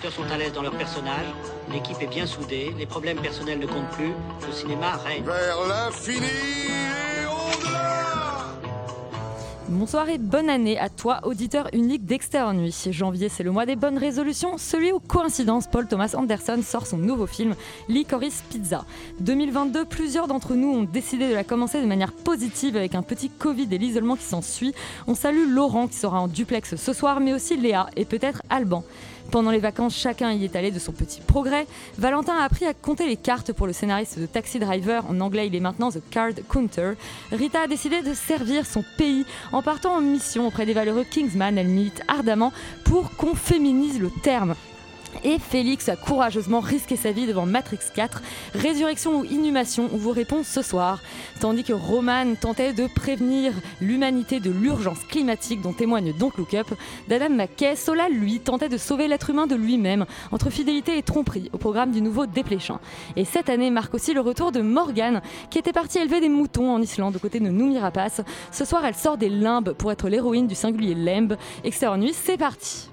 acteurs sont à l'aise dans leur personnage, l'équipe est bien soudée, les problèmes personnels ne comptent plus, le cinéma règne. Vers l'infini et au-delà Bonsoir et bonne année à toi, auditeur unique d'Externe Nuit. Janvier, c'est le mois des bonnes résolutions, celui où, coïncidence, Paul Thomas Anderson sort son nouveau film, Licorice Pizza. 2022, plusieurs d'entre nous ont décidé de la commencer de manière positive avec un petit Covid et l'isolement qui s'ensuit. On salue Laurent qui sera en duplex ce soir, mais aussi Léa et peut-être Alban. Pendant les vacances, chacun y est allé de son petit progrès. Valentin a appris à compter les cartes pour le scénariste de Taxi Driver. En anglais, il est maintenant The Card Counter. Rita a décidé de servir son pays en partant en mission auprès des valeureux Kingsman. Elle milite ardemment pour qu'on féminise le terme. Et Félix a courageusement risqué sa vie devant Matrix 4, Résurrection ou Inhumation, on vous répond ce soir. Tandis que Roman tentait de prévenir l'humanité de l'urgence climatique dont témoigne Don't Look Up, d'Adam McKay, Sola, lui, tentait de sauver l'être humain de lui-même, entre fidélité et tromperie, au programme du nouveau Dépléchin. Et cette année marque aussi le retour de Morgane, qui était partie élever des moutons en Islande aux côtés de Noomi Rapace. Ce soir, elle sort des limbes pour être l'héroïne du singulier Lemb. Extérieur nuit, c'est parti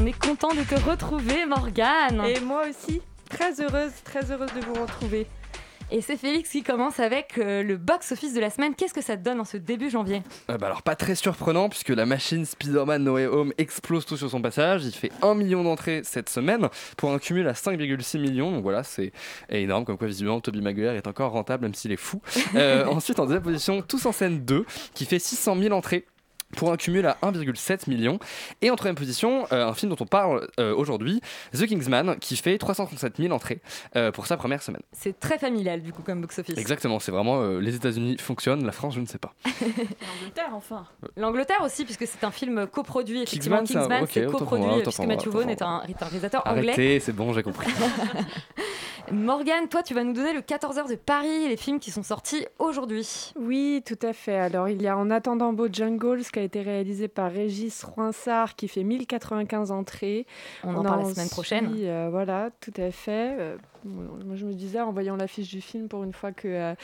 On est content de te retrouver, Morgane Et moi aussi, très heureuse, très heureuse de vous retrouver. Et c'est Félix qui commence avec euh, le box-office de la semaine. Qu'est-ce que ça te donne en ce début janvier? Euh, bah alors pas très surprenant puisque la machine Spider-Man No Way Home explose tout sur son passage. Il fait 1 million d'entrées cette semaine pour un cumul à 5,6 millions. Donc voilà, c'est énorme. Comme quoi visiblement Tobey Maguire est encore rentable même s'il est fou. Euh, ensuite en deuxième position, Tous en scène 2 qui fait 600 000 entrées pour un cumul à 1,7 million. Et en troisième position, euh, un film dont on parle euh, aujourd'hui, The Kingsman, qui fait 337 000 entrées euh, pour sa première semaine. C'est très familial du coup comme box-office. Exactement, c'est vraiment euh, les États-Unis fonctionnent, la France je ne sais pas. L'Angleterre, enfin. L'Angleterre aussi, puisque c'est un film coproduit. Effectivement, Kingsman, Kingsman, ok, c'est coproduit, moi, puisque Matthew Vaughn est un, est un réalisateur anglais. Arrêtez, c'est bon, j'ai compris. Morgane, toi, tu vas nous donner le 14h de Paris, les films qui sont sortis aujourd'hui. Oui, tout à fait. Alors, il y a En attendant Bojangles qui a été réalisé par Régis Roinsard qui fait 1095 entrées. On en parle la semaine prochaine. euh, voilà, tout à fait. Euh, moi, je me disais en voyant l'affiche du film pour une fois que euh,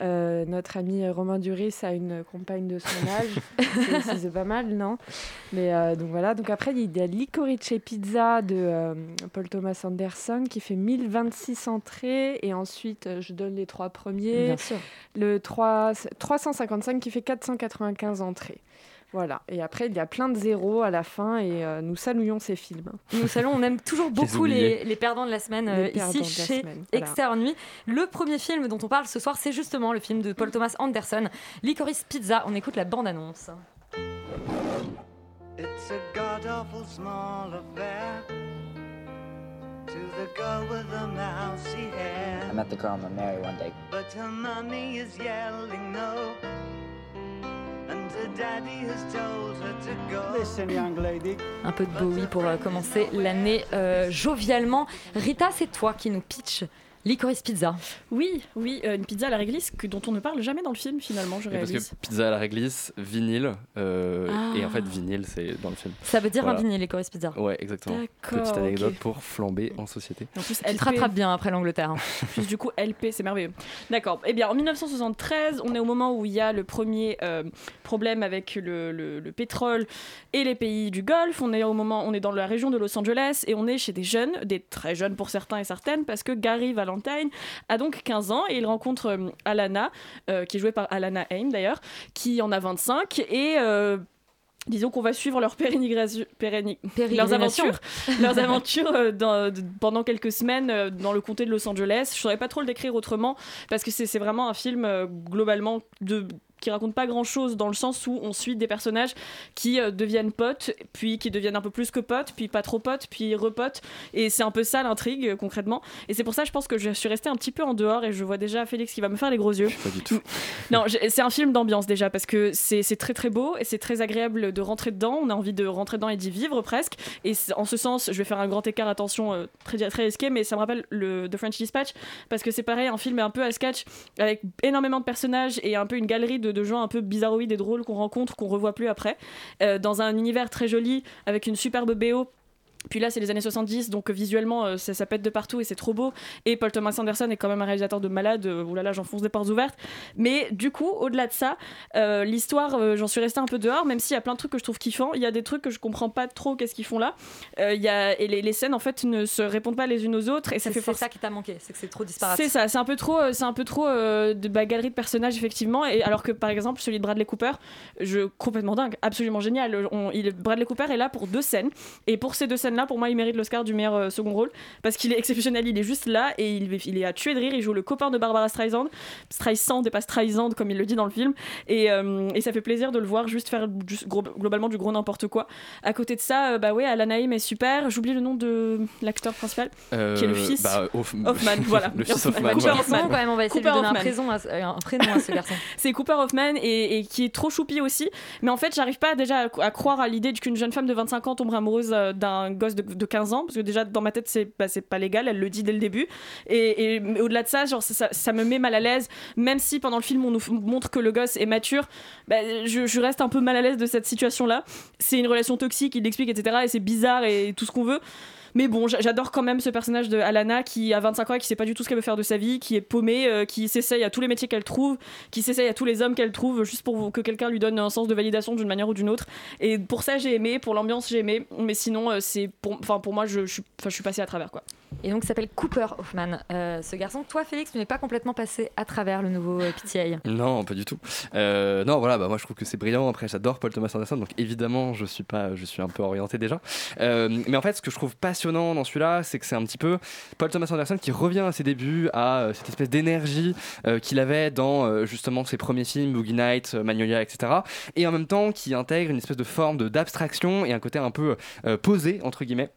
euh, notre ami Romain Duris a une compagne de son âge. C'est- pas mal, non? Mais donc voilà. Donc après, il y a Licorice Pizza de Paul Thomas Anderson qui fait 1026 entrées. Et ensuite, je donne les trois premiers. Bien sûr. Le 3, 355 qui fait 495 entrées. Voilà. Et après, il y a plein de zéros à la fin et euh, nous saluons ces films. Nous salons, on aime toujours beaucoup les, les perdants de la semaine euh, ici chez semaine, voilà. Extérieur Nuit. Le premier film dont on parle ce soir, c'est justement le film de Paul Thomas Anderson, Licorice Pizza. On écoute la bande-annonce. It's a god awful small affair to the girl with the mousy hair. I met the girl I'm gonna marry one day. But her mommy is yelling no. Un peu de Bowie pour euh, commencer l'année euh, jovialement. Rita, c'est toi qui nous pitch Licorice Pizza. Oui, oui, euh, une pizza à la réglisse que, dont on ne parle jamais dans le film finalement, je Et parce réalise. que pizza à la réglisse, vinyle, euh, Ah. et en fait vinyle c'est dans le film. Ça veut dire Voilà. un vinyle, Licorice Pizza. Ouais, exactement. D'accord, Petite anecdote pour flamber en société. En plus, LP, te rattrapes bien après l'Angleterre. hein. plus du coup LP, c'est merveilleux. D'accord. Eh bien, en 1973, on est au moment où il y a le premier euh, problème avec le, le- le pétrole et les pays du Golfe. On est au moment, on est dans la région de Los Angeles et on est chez des jeunes, des très jeunes pour certains et certaines, parce que Gary Valentine a donc 15 ans et il rencontre euh, Alana, euh, qui est jouée par Alana Haim d'ailleurs, qui en a 25 et euh, Disons qu'on va suivre leur leurs aventures, leurs aventures dans- pendant quelques semaines dans le comté de Los Angeles. Je saurais pas trop le décrire autrement parce que c'est vraiment un film globalement de qui raconte pas grand chose dans le sens où on suit des personnages qui euh, deviennent potes, puis qui deviennent un peu plus que potes, puis pas trop potes, puis repotes. Et c'est un peu ça l'intrigue euh, concrètement. Et c'est pour ça, je pense que je suis restée un petit peu en dehors et je vois déjà Félix qui va me faire les gros yeux. Pas du tout. Non, c'est un film d'ambiance déjà parce que c'est très très beau et c'est très agréable de rentrer dedans. On a envie de rentrer dedans et d'y vivre presque. Et en ce sens, je vais faire un grand écart, attention, euh, très, très risqué, mais ça me rappelle le The French Dispatch parce que c'est pareil, un film un peu à sketch avec énormément de personnages et un peu une galerie de, de gens un peu bizarroïdes et drôles qu'on rencontre, qu'on revoit plus après, euh, dans un univers très joli avec une superbe BO. Puis là, c'est les années 70, donc euh, visuellement, euh, ça, ça pète de partout et c'est trop beau. Et Paul Thomas Anderson est quand même un réalisateur de malade. Euh, oulala, j'enfonce des portes ouvertes. Mais du coup, au-delà de ça, euh, l'histoire, euh, j'en suis restée un peu dehors, même s'il y a plein de trucs que je trouve kiffants. Il y a des trucs que je comprends pas trop qu'est-ce qu'ils font là. Euh, il y a, et les, les scènes, en fait, ne se répondent pas les unes aux autres. Et ça C'est fait c'est force. ça qui t'a manqué, c'est que c'est trop disparate. C'est ça, c'est un peu trop, c'est un peu trop de bah, galerie de personnages effectivement. Et alors que par exemple celui de Bradley Cooper, je complètement dingue, absolument génial. On- il, Bradley Cooper est là pour deux scènes et pour ces deux scènes-là, pour moi, il mérite l'Oscar du meilleur euh, second rôle parce qu'il est exceptionnel. Il est juste là et il, il est à tuer de rire. Il joue le copain de Barbara Streisand, Streisand et pas Streisand comme il le dit dans le film. Et, euh, et ça fait plaisir de le voir juste faire juste gros- globalement du gros n'importe quoi. À côté de ça, euh, bah ouais, Alan Haim est super. J'oublie le nom de l'acteur principal qui est le fils. bah, Hoff- Hoffman, voilà. Le fils Hoffman. Hoffman. Cooper. Hoffman. Quand même, on va essayer Cooper de lui donner un, prénom à, ce- euh, un prénom à ce garçon. C'est Cooper Hoffman et, et qui est trop choupi aussi. Mais en fait, j'arrive pas déjà à, à croire à l'idée qu'une jeune femme de 25 ans tombe amoureuse d'un de, de 15 ans. Parce que déjà, dans ma tête, c'est pas légal. Elle le dit dès le début. Et, au-delà de ça, genre, ça, me met mal à l'aise. Même si pendant le film, on nous montre que le gosse est mature, bah, je, je reste un peu mal à l'aise de cette situation-là. C'est une relation toxique, il l'explique, etc. Et c'est bizarre et tout ce qu'on veut. Mais bon, j'a- j'adore quand même ce personnage de Alana qui a 25 ans et qui sait pas du tout ce qu'elle veut faire de sa vie, qui est paumée, euh, qui s'essaye à tous les métiers qu'elle trouve, qui s'essaye à tous les hommes qu'elle trouve, juste pour que quelqu'un lui donne un sens de validation d'une manière ou d'une autre. Et pour ça, j'ai aimé, pour l'ambiance, j'ai aimé. Mais sinon, euh, c'est pour, enfin, pour moi, je, je, suis- enfin, je suis passée à travers quoi. Et donc, il s'appelle Cooper Hoffman, euh, ce garçon. Toi, Félix, tu n'es pas complètement passé à travers le nouveau euh, PTA. Non, pas du tout. Euh, non, voilà, bah, moi je trouve que c'est brillant. Après, j'adore Paul Thomas Anderson, donc évidemment, je suis pas, je suis un peu orienté déjà. Euh, mais en fait, ce que je trouve dans celui-là, c'est que c'est un petit peu Paul Thomas Anderson qui revient à ses débuts, à euh, cette espèce d'énergie euh, qu'il avait dans euh, justement ses premiers films, Boogie Nights, euh, Magnolia, etc. Et en même temps, qui intègre une espèce de forme d'abstraction et un côté un peu posé entre guillemets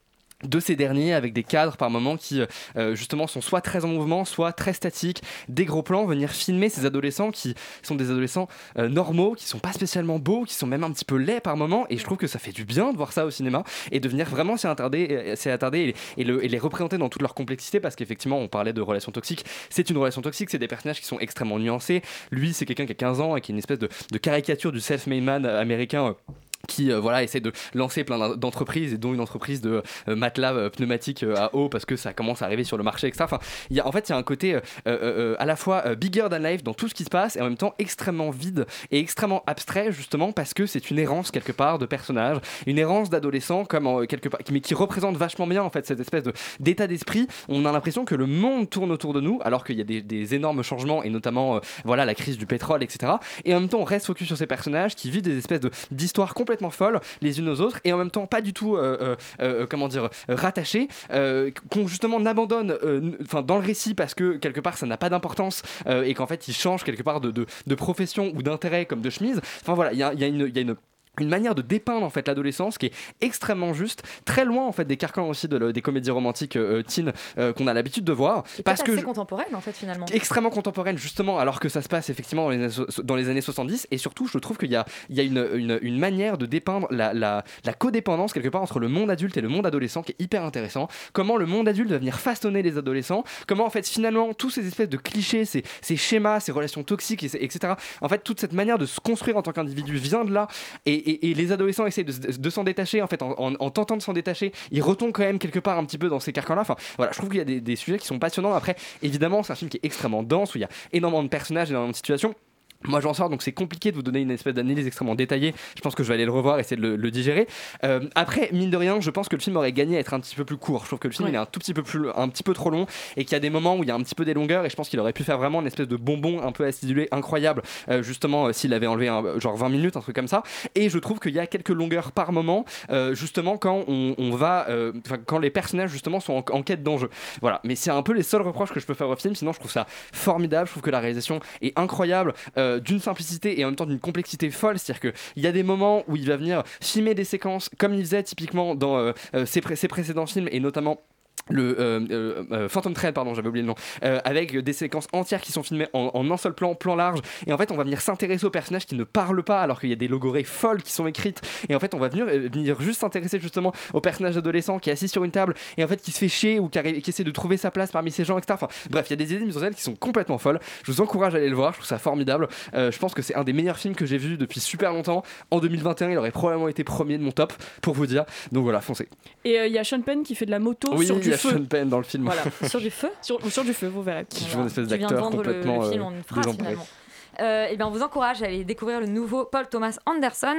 de ces derniers avec des cadres par moments qui euh, justement sont soit très en mouvement, soit très statiques, des gros plans, venir filmer ces adolescents qui sont des adolescents euh, normaux, qui sont pas spécialement beaux, qui sont même un petit peu laids par moments et je trouve que ça fait du bien de voir ça au cinéma et de venir vraiment s'y attarder, euh, attarder et, et le- et les représenter dans toute leur complexité parce qu'effectivement on parlait de relations toxiques, c'est une relation toxique, c'est des personnages qui sont extrêmement nuancés, lui c'est quelqu'un qui a 15 ans et qui est une espèce de, caricature du self-made man américain euh, qui euh, voilà essaie de lancer plein d'en- d'entreprises et dont une entreprise de euh, matelas euh, pneumatiques à eau parce que ça commence à arriver sur le marché etc enfin y a en fait il y a un côté à la fois bigger than life dans tout ce qui se passe et en même temps extrêmement vide et extrêmement abstrait justement parce que c'est une errance quelque part de personnages une errance d'adolescents comme en, quelque part mais qui représente vachement bien en fait cette espèce de d'état d'esprit. On a l'impression que le monde tourne autour de nous alors qu'il y a des, énormes changements et notamment voilà la crise du pétrole etc et en même temps on reste focus sur ces personnages qui vivent des espèces de d'histoires folles les unes aux autres et en même temps pas du tout euh, euh, euh, comment dire rattachées qu'on justement n'abandonne n- enfin dans le récit parce que quelque part ça n'a pas d'importance et qu'en fait ils changent quelque part de, de, profession ou d'intérêt comme de chemise. Enfin voilà il y a, il y il y a une une manière de dépeindre en fait l'adolescence qui est extrêmement juste, très loin en fait des carcans aussi de le- des comédies romantiques euh, teen euh, qu'on a l'habitude de voir, Et parce que assez contemporaine, en fait, finalement. extrêmement contemporaine justement alors que ça se passe effectivement dans les années, so- dans les années 70 et surtout je trouve qu'il y a, il y a une, une, une manière de dépeindre la, la, la codépendance quelque part entre le monde adulte et le monde adolescent qui est hyper intéressant. Comment le monde adulte va venir façonner les adolescents. Comment en fait finalement tous ces espèces de clichés ces, ces schémas ces relations toxiques et- etc en fait toute cette manière de se construire en tant qu'individu vient de là. Et, et- et les adolescents essayent de, s'en détacher en fait en tentant de s'en détacher ils retombent quand même quelque part un petit peu dans ces carcans là enfin voilà je trouve qu'il y a des, des sujets qui sont passionnants. Après évidemment c'est un film qui est extrêmement dense où il y a énormément de personnages énormément de situations Moi j'en sors donc c'est compliqué de vous donner une espèce d'analyse extrêmement détaillée. Je pense que je vais aller le revoir, essayer de le, le digérer. Euh, après mine de rien, je pense que le film aurait gagné à être un petit peu plus court. Je trouve que le film Ouais. il est un tout petit peu plus, un petit peu trop long et qu'il y a des moments où il y a un petit peu des longueurs et je pense qu'il aurait pu faire vraiment une espèce de bonbon un peu acidulé incroyable. euh, justement euh, s'il avait enlevé un- genre 20 minutes un truc comme ça. Et je trouve qu'il y a quelques longueurs par moment, justement quand on, on va, enfin, quand les personnages justement sont en, en quête d'enjeu. Voilà. Mais c'est un peu les seuls reproches que je peux faire au film. Sinon je trouve ça formidable. Je trouve que la réalisation est incroyable, euh, d'une simplicité et en même temps d'une complexité folle. C'est-à-dire qu'il y a des moments où il va venir filmer des séquences comme il faisait typiquement dans euh, euh, ses précédents films et notamment le euh, euh, euh, Phantom Thread pardon j'avais oublié le nom avec des séquences entières qui sont filmées en, en un seul plan plan large. Et en fait on va venir s'intéresser aux personnages qui ne parlent pas alors qu'il y a des logorées folles qui sont écrites. Et en fait on va venir, venir juste s'intéresser justement au personnage adolescent qui est assis sur une table et en fait qui se fait chier ou qui, arrive- qui essaie de trouver sa place parmi ces gens etc Enfin, bref il y a des idées de mise en scène qui sont complètement folles. Je vous encourage à aller le voir je trouve ça formidable. Je pense que c'est un des meilleurs films que j'ai vu depuis super longtemps. En 2021 il aurait probablement été premier de mon top pour vous dire. Donc voilà foncez. Et il y a Sean Penn qui fait de la moto oui sur du feu. Sean Penn dans le film Voilà. Sur du feu Sur, sur du feu, vous verrez. qui joue une espèce Tu viens de d'acteur vendre le, complètement le film euh, en une phrase finalement. Euh, eh bien, on vous encourage à aller découvrir le nouveau Paul Thomas Anderson.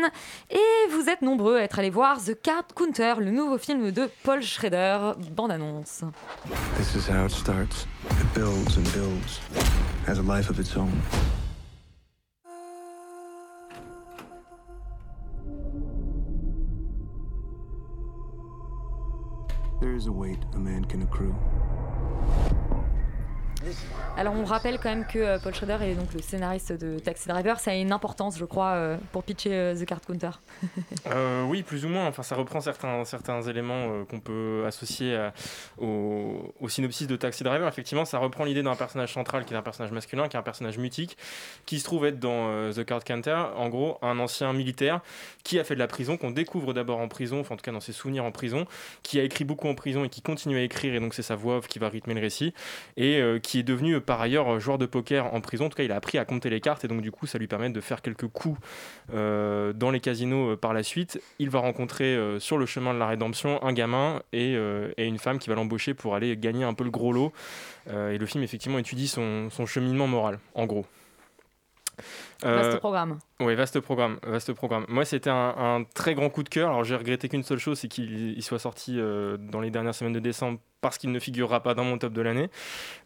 Et vous êtes nombreux à être allés voir The Card Counter, le nouveau film de Paul Schrader. Bande-annonce. This is how it starts. It builds and builds, has a life of its own. There is a weight a man can accrue. Alors, on rappelle quand même que euh, Paul Schrader est donc le scénariste de Taxi Driver. Ça a une importance, je crois, euh, pour pitcher euh, The Card Counter. Oui, plus ou moins. Enfin, ça reprend certains, éléments qu'on peut associer à- au, synopsis de Taxi Driver. Effectivement, ça reprend l'idée d'un personnage central qui est un personnage masculin, qui est un personnage mutique, qui se trouve être dans The Card Counter, en gros, un ancien militaire qui a fait de la prison, qu'on découvre d'abord en prison, enfin en tout cas dans ses souvenirs en prison, qui a écrit beaucoup en prison et qui continue à écrire, et donc c'est sa voix qui va rythmer le récit, et qui est devenu euh, par ailleurs euh, joueur de poker en prison. En tout cas, il a appris à compter les cartes, et donc du coup, ça lui permet de faire quelques coups euh, dans les casinos euh, par la suite. Il va rencontrer euh, sur le chemin de la rédemption un gamin et, et une femme qui va l'embaucher pour aller gagner un peu le gros lot. Et le film, effectivement, étudie son, son cheminement moral, en gros. Vaste programme. Oui, vaste programme, vaste programme. Moi, c'était un, un très grand coup de cœur. Alors, j'ai regretté qu'une seule chose, c'est qu'il il soit sorti euh, dans les dernières semaines de décembre parce qu'il ne figurera pas dans mon top de l'année.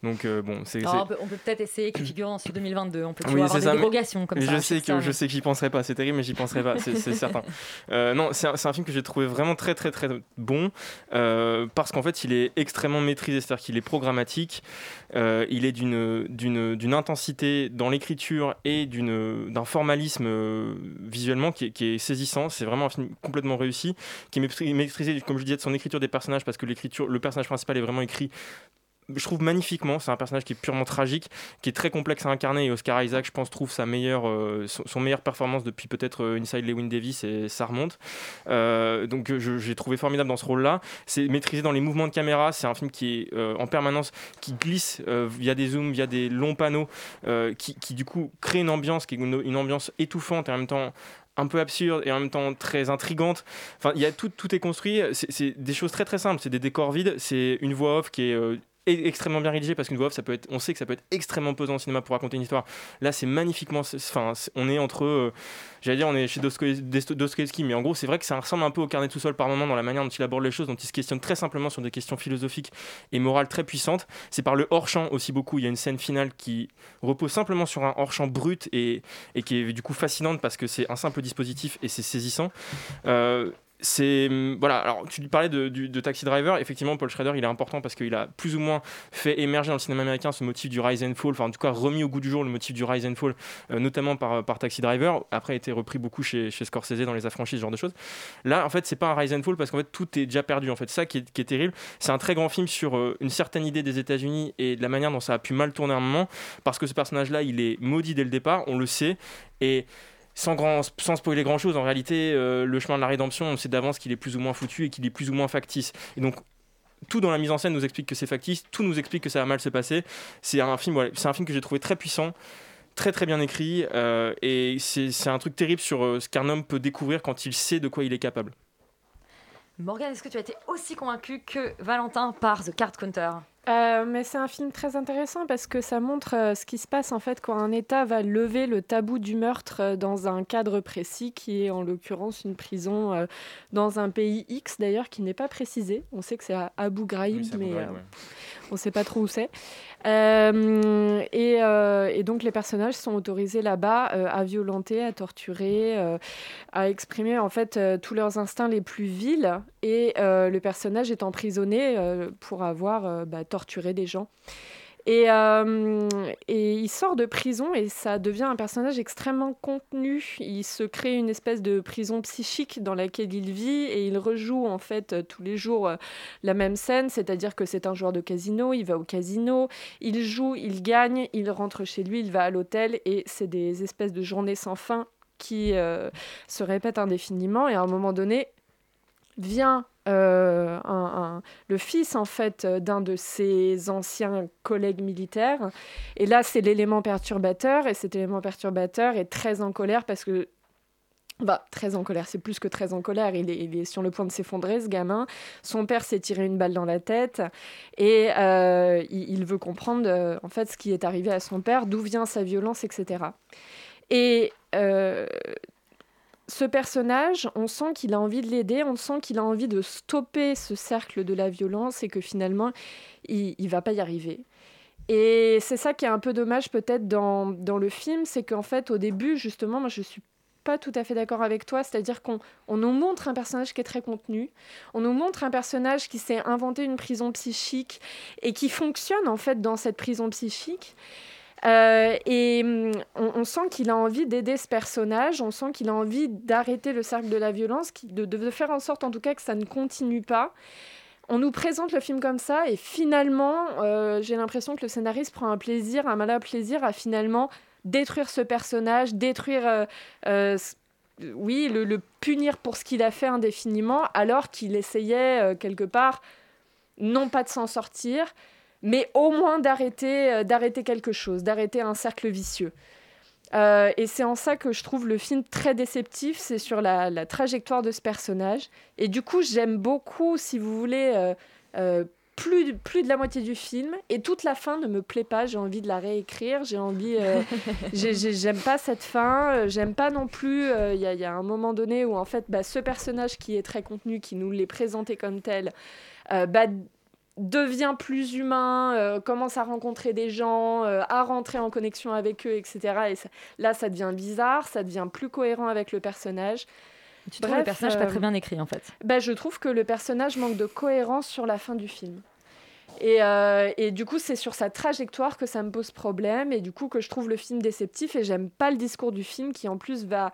Donc, euh, bon, c'est. Alors, c'est- on peut, peut-être essayer qu'il figure en 2022. On peut Oui, toujours avoir c'est des ça, dérogations comme ça. je sais que je mais- sais que j'y penserai pas. C'est terrible, mais j'y penserai pas. C'est c'est certain. Euh, non, c'est un, c'est un film que j'ai trouvé vraiment très très très bon euh, parce qu'en fait, il est extrêmement maîtrisé, c'est-à-dire qu'il est programmatique. il est d'une d'une d'une intensité dans l'écriture et d'une d'un formalisme euh, visuellement qui est, saisissant. C'est vraiment un film complètement réussi, qui est maîtri- maîtrisé, comme je disais, de son écriture des personnages parce que l'écriture, le personnage principal est vraiment écrit je trouve magnifiquement. C'est un personnage qui est purement tragique, qui est très complexe à incarner. Et Oscar Isaac, je pense, trouve sa meilleure, euh, son, son meilleure performance depuis peut-être euh, Inside Lewin Davis et ça remonte. Euh, donc j'ai trouvé formidable dans ce rôle-là. C'est maîtrisé dans les mouvements de caméra. C'est un film qui est euh, en permanence, qui glisse via des zooms, via des longs panneaux, qui, du coup crée une ambiance qui est une, une ambiance étouffante et en même temps un peu absurde et en même temps très intrigante. Enfin, il y a tout, tout est construit. C'est des choses très très simples. C'est des décors vides. C'est une voix off qui est extrêmement bien rédigée parce qu'une voix off, ça peut être, on sait que ça peut être extrêmement pesant au cinéma pour raconter une histoire. Là, c'est magnifiquement. Enfin, on est entre, euh, j'allais dire, on est chez Dostoï- Dosto- Dostoïevski, mais en gros, c'est vrai que ça ressemble un peu au carnet de sous-sol par moment dans la manière dont il aborde les choses, dont il se questionne très simplement sur des questions philosophiques et morales très puissantes. C'est par le hors-champ aussi beaucoup. Il y a une scène finale qui repose simplement sur un hors-champ brut et, et qui est du coup fascinante parce que c'est un simple dispositif et c'est saisissant. Euh, c'est hum, voilà alors tu parlais de, Taxi Driver. Effectivement Paul Schrader il est important parce qu'il a plus ou moins fait émerger dans le cinéma américain ce motif du rise and fall enfin en tout cas remis au goût du jour le motif du rise and fall euh, notamment par, Taxi Driver. Après a été repris beaucoup chez, Scorsese dans les affranchis ce genre de choses. Là en fait c'est pas un rise and fall parce qu'en fait tout est déjà perdu en fait. Ça qui est, terrible c'est un très grand film sur euh, une certaine idée des États-Unis et de la manière dont ça a pu mal tourner à un moment parce que ce personnage là il est maudit dès le départ on le sait. Et sans, grand, sans spoiler grand chose, en réalité, euh, le chemin de la rédemption, on sait d'avance qu'il est plus ou moins foutu et qu'il est plus ou moins factice. Et donc, tout dans la mise en scène nous explique que c'est factice, tout nous explique que ça va mal se passer. C'est un film, c'est un film que j'ai trouvé très puissant, très très bien écrit, euh, et c'est c'est un truc terrible sur euh, ce qu'un homme peut découvrir quand il sait de quoi il est capable. Morgane, est-ce que tu as été aussi convaincu que Valentin par The Card Counter? Euh, mais c'est un film très intéressant parce que ça montre euh, ce qui se passe en fait quand un État va lever le tabou du meurtre euh, dans un cadre précis qui est en l'occurrence une prison euh, dans un pays X d'ailleurs qui n'est pas précisé. On sait que c'est à Abu Ghraib, Oui, c'est Abu mais Ghraib, euh, ouais. on ne sait pas trop où c'est. Euh, et, euh, et donc les personnages sont autorisés là-bas euh, à violenter, à torturer, à exprimer en fait tous leurs instincts les plus vils. Et le personnage est emprisonné pour avoir bah, torturé des gens. Et, euh, et il sort de prison et ça devient un personnage extrêmement contenu. Il se crée une espèce de prison psychique dans laquelle il vit et il rejoue en fait euh, tous les jours euh, la même scène, c'est-à-dire que c'est un joueur de casino, il va au casino, il joue, il gagne, il rentre chez lui, il va à l'hôtel et c'est des espèces de journées sans fin qui se répètent indéfiniment et à un moment donné vient euh, le fils en fait d'un de ses anciens collègues militaires et là c'est l'élément perturbateur et cet élément perturbateur est très en colère parce que bah, très en colère, c'est plus que très en colère. Il est, il est sur le point de s'effondrer, ce gamin. Son père s'est tiré une balle dans la tête et euh, il, veut comprendre euh, en fait ce qui est arrivé à son père, d'où vient sa violence, etc. Et ce personnage, on sent qu'il a envie de l'aider, on sent qu'il a envie de stopper ce cercle de la violence et que finalement, il ne va pas y arriver. Et c'est ça qui est un peu dommage peut-être dans, dans le film, c'est qu'en fait au début, justement, moi je suis pas tout à fait d'accord avec toi, c'est-à-dire qu'on on nous montre un personnage qui est très contenu, on nous montre un personnage qui s'est inventé une prison psychique et qui fonctionne en fait dans cette prison psychique. Euh, et hum, on, sent qu'il a envie d'aider ce personnage, on sent qu'il a envie d'arrêter le cercle de la violence, de, faire en sorte en tout cas que ça ne continue pas. On nous présente le film comme ça et finalement, euh, j'ai l'impression que le scénariste prend un plaisir, un malin plaisir à finalement détruire ce personnage, détruire, euh, oui, le, punir pour ce qu'il a fait indéfiniment, alors qu'il essayait quelque part, non pas de s'en sortir, mais au moins d'arrêter, euh, d'arrêter quelque chose, d'arrêter un cercle vicieux. Euh, et c'est en ça que je trouve le film très déceptif, c'est sur la, la trajectoire de ce personnage. Et du coup, j'aime beaucoup, si vous voulez, euh, euh, plus, plus de la moitié du film. Et toute la fin ne me plaît pas, j'ai envie de la réécrire, j'ai envie... j'ai- j'ai- j'aime pas cette fin, j'aime pas non plus... Il y, a- il y a un moment donné où, en fait, bah, ce personnage qui est très contenu, qui nous l'est présenté comme tel, bah, devient plus humain, euh, commence à rencontrer des gens, euh, à rentrer en connexion avec eux, etc. Et ça- là, ça devient bizarre, ça devient plus cohérent avec le personnage. Tu trouves le personnage pas très bien écrit en fait? bah, Je trouve que le personnage manque de cohérence sur la fin du film. Et, euh, et du coup, c'est sur sa trajectoire que ça me pose problème et du coup que je trouve le film déceptif et j'aime pas le discours du film qui en plus va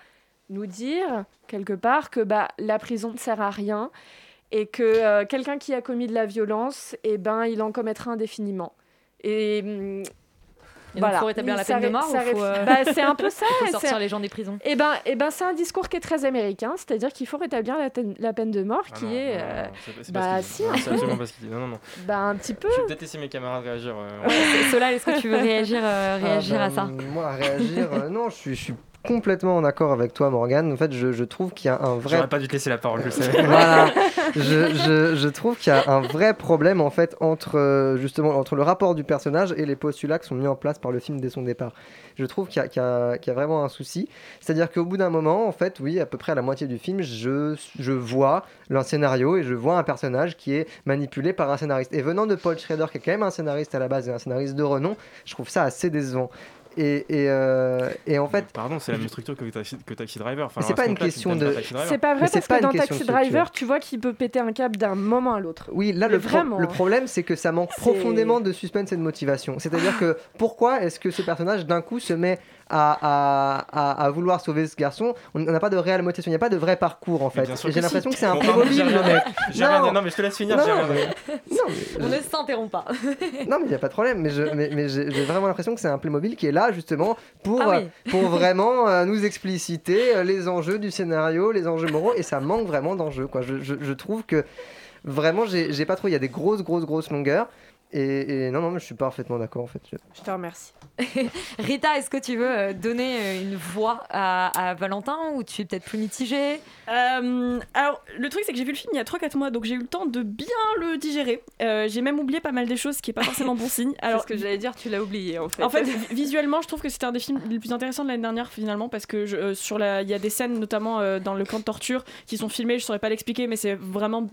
nous dire quelque part que bah, la prison ne sert à rien et que euh, quelqu'un qui a commis de la violence, eh ben, il en commettra indéfiniment. Et, hum, Et donc, faut rétablir la peine de mort faut, euh, bah, C'est un peu ça. faut c'est- sortir les gens des prisons Eh ben, eh ben, c'est un discours qui est très américain, c'est-à-dire qu'il faut rétablir la, peine- la peine de mort, Ah qui non, est... euh, non, c'est pas bah ce qu'il dit. si, Non, un c'est peu. absolument pas ce qu'il dit. Non, non, non. Bah un petit peu. Je vais peut-être laisser mes camarades réagir. euh, Solal, est-ce que tu veux réagir, euh, réagir Ah à ben, ça Moi, à réagir, euh, non, je suis, je suis complètement en accord avec toi, Morgane. En fait, je, je trouve qu'il y a un vrai. J'aurais pas dû te laisser la parole, je le voilà. Je, je- je trouve qu'il y a un vrai problème en fait entre euh, justement entre le rapport du personnage et les postulats qui sont mis en place par le film dès son départ. Je trouve qu'il y, a- y y vraiment un souci. C'est-à-dire qu'au bout d'un moment, en fait, oui, à peu près à la moitié du film, je, je vois le scénario et je vois un personnage qui est manipulé par un scénariste. Et venant de Paul Schrader, qui est quand même un scénariste à la base et un scénariste de renom, je trouve ça assez décevant. Et, et, euh, et en fait, Pardon, c'est la même structure que Taxi, que Taxi Driver. Enfin, c'est pas une question de-. C'est pas vrai parce pas que dans Taxi. Driver, tu vois qu'il peut péter un câble d'un moment à l'autre. Oui, là, Mais le, pro- vraiment, le hein. problème, c'est que ça manque profondément de suspense et de motivation. C'est-à-dire que pourquoi est-ce que ce personnage, d'un coup, se met à, à- à- à vouloir sauver ce garçon On n'a pas de réelle motivation, il n'y a pas de vrai parcours, en fait. bien sûr Et J'ai que si. l'impression que c'est un Bon, pardon, Playmobil, j'ai le rien- mec. dit. Non, mais je te laisse finir, Non, j'ai rien mais- non, mais- On ne s'interrompt pas. non, mais il n'y a pas de problème. Mais, je- mais, mais j'ai vraiment l'impression que c'est un Playmobil qui est là justement pour, Ah oui. euh, pour vraiment euh, nous expliciter euh, les enjeux du scénario, les enjeux moraux. Et ça manque vraiment d'enjeux. quoi. Je, je- je trouve que vraiment, j'ai j'ai pas trop. Il y a des grosses, grosses, grosses longueurs. Et, et non, non, mais je suis parfaitement d'accord en fait. Je- te remercie. Rita, est-ce que tu veux euh, donner euh, une voix à, à Valentin ou tu es peut-être plus mitigée? Euh, alors, le truc, c'est que j'ai vu le film il y a 3-4 mois, donc j'ai eu le temps de bien le digérer. Euh, j'ai même oublié pas mal des choses, ce qui est pas forcément bon signe. Alors, ce que j'allais dire, tu l'as oublié en fait. En fait, vi- visuellement, je trouve que c'était un des films les plus intéressants de l'année dernière finalement parce que je- euh, sur la, il y a des scènes notamment euh, dans le camp de torture qui sont filmées. Je saurais pas l'expliquer, mais c'est vraiment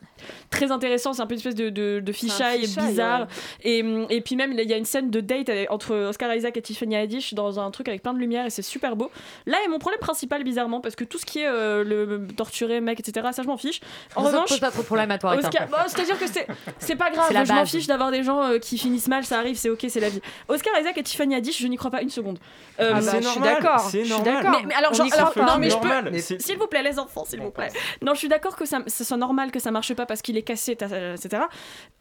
très intéressant. C'est un peu une espèce de, de, de fichaille fichaille, bizarre. ouais. Et, hum, et puis même, il y a une scène de date avec- entre Oscar Isaac et Tiffany Haddish dans un truc avec plein de lumière et c'est super beau. Là est mon problème principal bizarrement parce que tout ce qui est euh, le torturé mec etc. Ça je m'en fiche. En Ça te revanche, pose pas trop de problème à toi. Oscar, bon, c'est-à-dire que c'est c'est pas grave. Je m'en fiche d'avoir des gens euh, qui finissent mal, ça arrive, c'est ok, c'est la vie. Oscar Isaac et Tiffany Haddish, je n'y crois pas une seconde. Euh, Ah bah, je suis normal. d'accord. je suis d'accord. Mais, mais alors, genre, alors, non, mais je peux. S'il vous plaît, les enfants, s'il vous plaît. Non, je suis d'accord que ça, ça soit normal que ça marche pas parce qu'il est cassé, etc.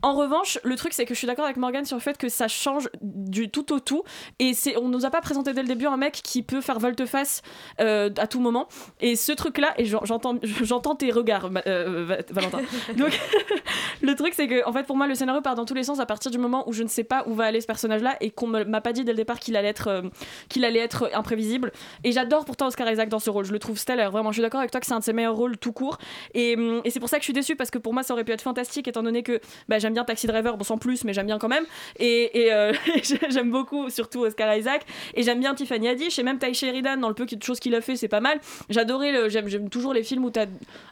En revanche, le truc, c'est que je suis d'accord avec Morgan sur le fait que ça change du tout au tout. Et c'est, on nous a pas présenté dès le début un mec qui peut faire volte-face euh, à tout moment. Et ce truc-là, et j'en- j'entends, j'entends tes regards, euh, Va- Valentin. Donc, le truc, c'est que, en fait, pour moi, le scénario part dans tous les sens à partir du moment où je ne sais pas où va aller ce personnage-là et qu'on m'a pas dit dès le départ qu'il allait être, euh, qu'il allait être imprévisible. Et j'adore pourtant Oscar Isaac dans ce rôle. Je le trouve stellar. Vraiment, je suis d'accord avec toi que c'est un de ses meilleurs rôles tout court. Et, hum, et c'est pour ça que je suis déçue parce que pour moi, ça aurait pu être fantastique étant donné que bah, j'aime bien Taxi Driver, bon sans plus, mais j'aime bien quand même. Et, euh, j'aime beaucoup surtout Oscar Isaac. Et j'aime bien Tiffany Haddish et même Ty Sheridan dans le peu de choses qu'il a fait, c'est pas mal. J'adorais, j'aime, j'aime toujours les films où t'as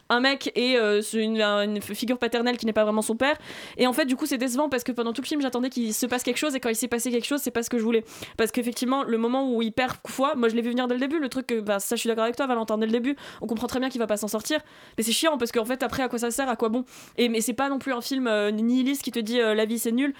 un mec et euh, une figure paternelle qui n'est pas vraiment son père. Et en fait, du coup, c'est décevant parce que pendant tout le film, j'attendais qu'il se passe quelque chose et quand il s'est passé quelque chose, c'est pas ce que je voulais. Parce qu'effectivement, le moment où il perd foi, moi je l'ai vu venir dès le début. Le truc, que, bah, ça, je suis d'accord avec toi, Valentin, dès le début, on comprend très bien qu'il va pas s'en sortir. Mais c'est chiant parce qu'en fait, après, à quoi ça sert, à quoi bon? Et mais c'est pas non plus un film euh, nihiliste qui te dit euh, la vie c'est nul.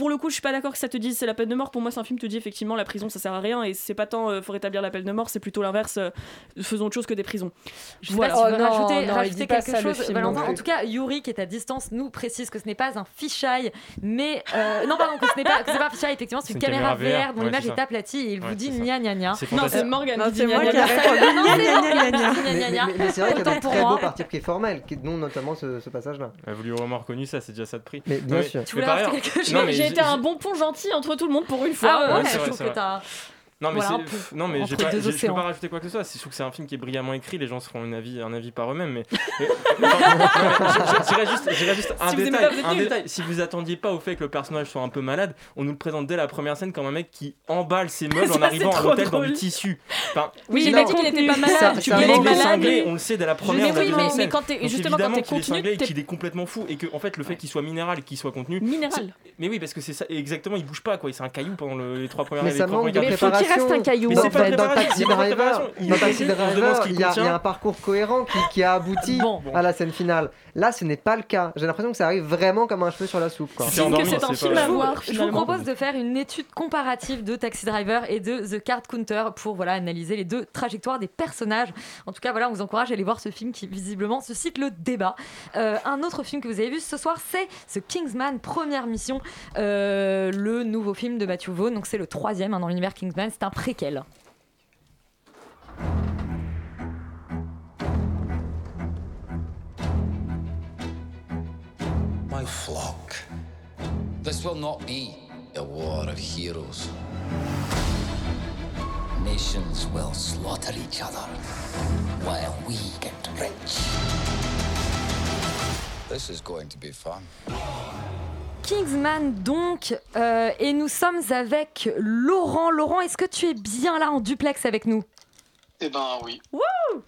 Pour le coup, je suis pas d'accord que ça te dise c'est la peine de mort. Pour moi, c'est un film qui te dit effectivement la prison ça sert à rien et c'est pas tant euh, faut rétablir la peine de mort, c'est plutôt l'inverse. euh, faisons autre chose que des prisons. Je sais Voilà. pas si tu Oh veux non, rajouter, non, il rajouter dit pas quelque ça, le chose, film Valentin. non En tout cas, Yuri, qui est à distance, nous précise que ce n'est pas un fisheye, mais euh, non, pardon, que ce n'est pas, que c'est pas un fisheye. Effectivement, c'est une, caméra, VR dont ouais, l'image c'est est ça. aplatie et il Ouais, vous dit c'est ça. gna gna gna. C'est Non, fantastique. c'est Morgan Non, qui dit c'est gna moi gna qui. Non, c'est Gna, gna, gna, Mais, c'est vrai qu'il y Autant a pour très moi. beaux partis pris formels, qui- dont notamment ce, ce passage-là. Elle a voulu vraiment reconnu ça, c'est déjà ça de prix. Mais bien Non, sûr. Tu voulais par ailleurs- quelque chose non, mais J'ai été un bon pont gentil entre tout le monde pour une fois. Ah ouais, Ouais, c'est je trouve que t'as. Non mais, Voilà, un pff, non, mais j'ai pas, je peux pas rajouter quoi que ce soit. C'est- Je trouve que c'est un film qui est brillamment écrit. Les gens se feront une avis, un avis par eux-mêmes. Mais, dirais juste, juste un Si détail. un. Si vous attendiez pas au fait que le personnage soit un peu malade, on nous le présente dès la première scène comme un mec qui emballe ses meubles en arrivant à l'hôtel dans du tissu. Enfin, Oui, Il j'ai a pas dit qu'il était pas malade. Tu malade. cinglé, on le sait dès la première. Mais oui, mais- quand justement, quand t'es qu'il est contenu, cinglé et t'es- qu'il est complètement fou et que en fait le fait qu'il soit minéral et qu'il soit contenu. Minéral. Mais oui, parce que c'est ça exactement. Il bouge pas quoi. C'est un caillou pendant le- les trois premières Mais ça manque de préparation. Reste un caillou c'est pas Dans Taxi Driver. Il dans Taxi Driver, il y, a- il y contient. a un parcours cohérent qui, qui a abouti Bon. à la scène finale. Là, ce n'est pas le cas. J'ai l'impression que ça arrive vraiment comme un cheveu sur la soupe. Quoi. T'es que c'est un c'est film à voir, je vous propose de faire une étude comparative de Taxi Driver et de The Card Counter pour voilà, analyser les deux trajectoires des personnages. En tout cas, voilà, on vous encourage à aller voir ce film qui visiblement suscite le débat. Euh, un autre film que vous avez vu ce soir, c'est The Kingsman, première mission, euh, le nouveau film de Matthew Vaughn. Donc c'est le troisième hein, dans l'univers Kingsman, c'est un préquel. My flock. This will not be a war of heroes. Nations will slaughter each other while we get rich. This is going to be fun. Kingsman donc, euh, et nous sommes avec Laurent. Laurent, est-ce que tu es bien là en duplex avec nous? Eh ben oui. Wouh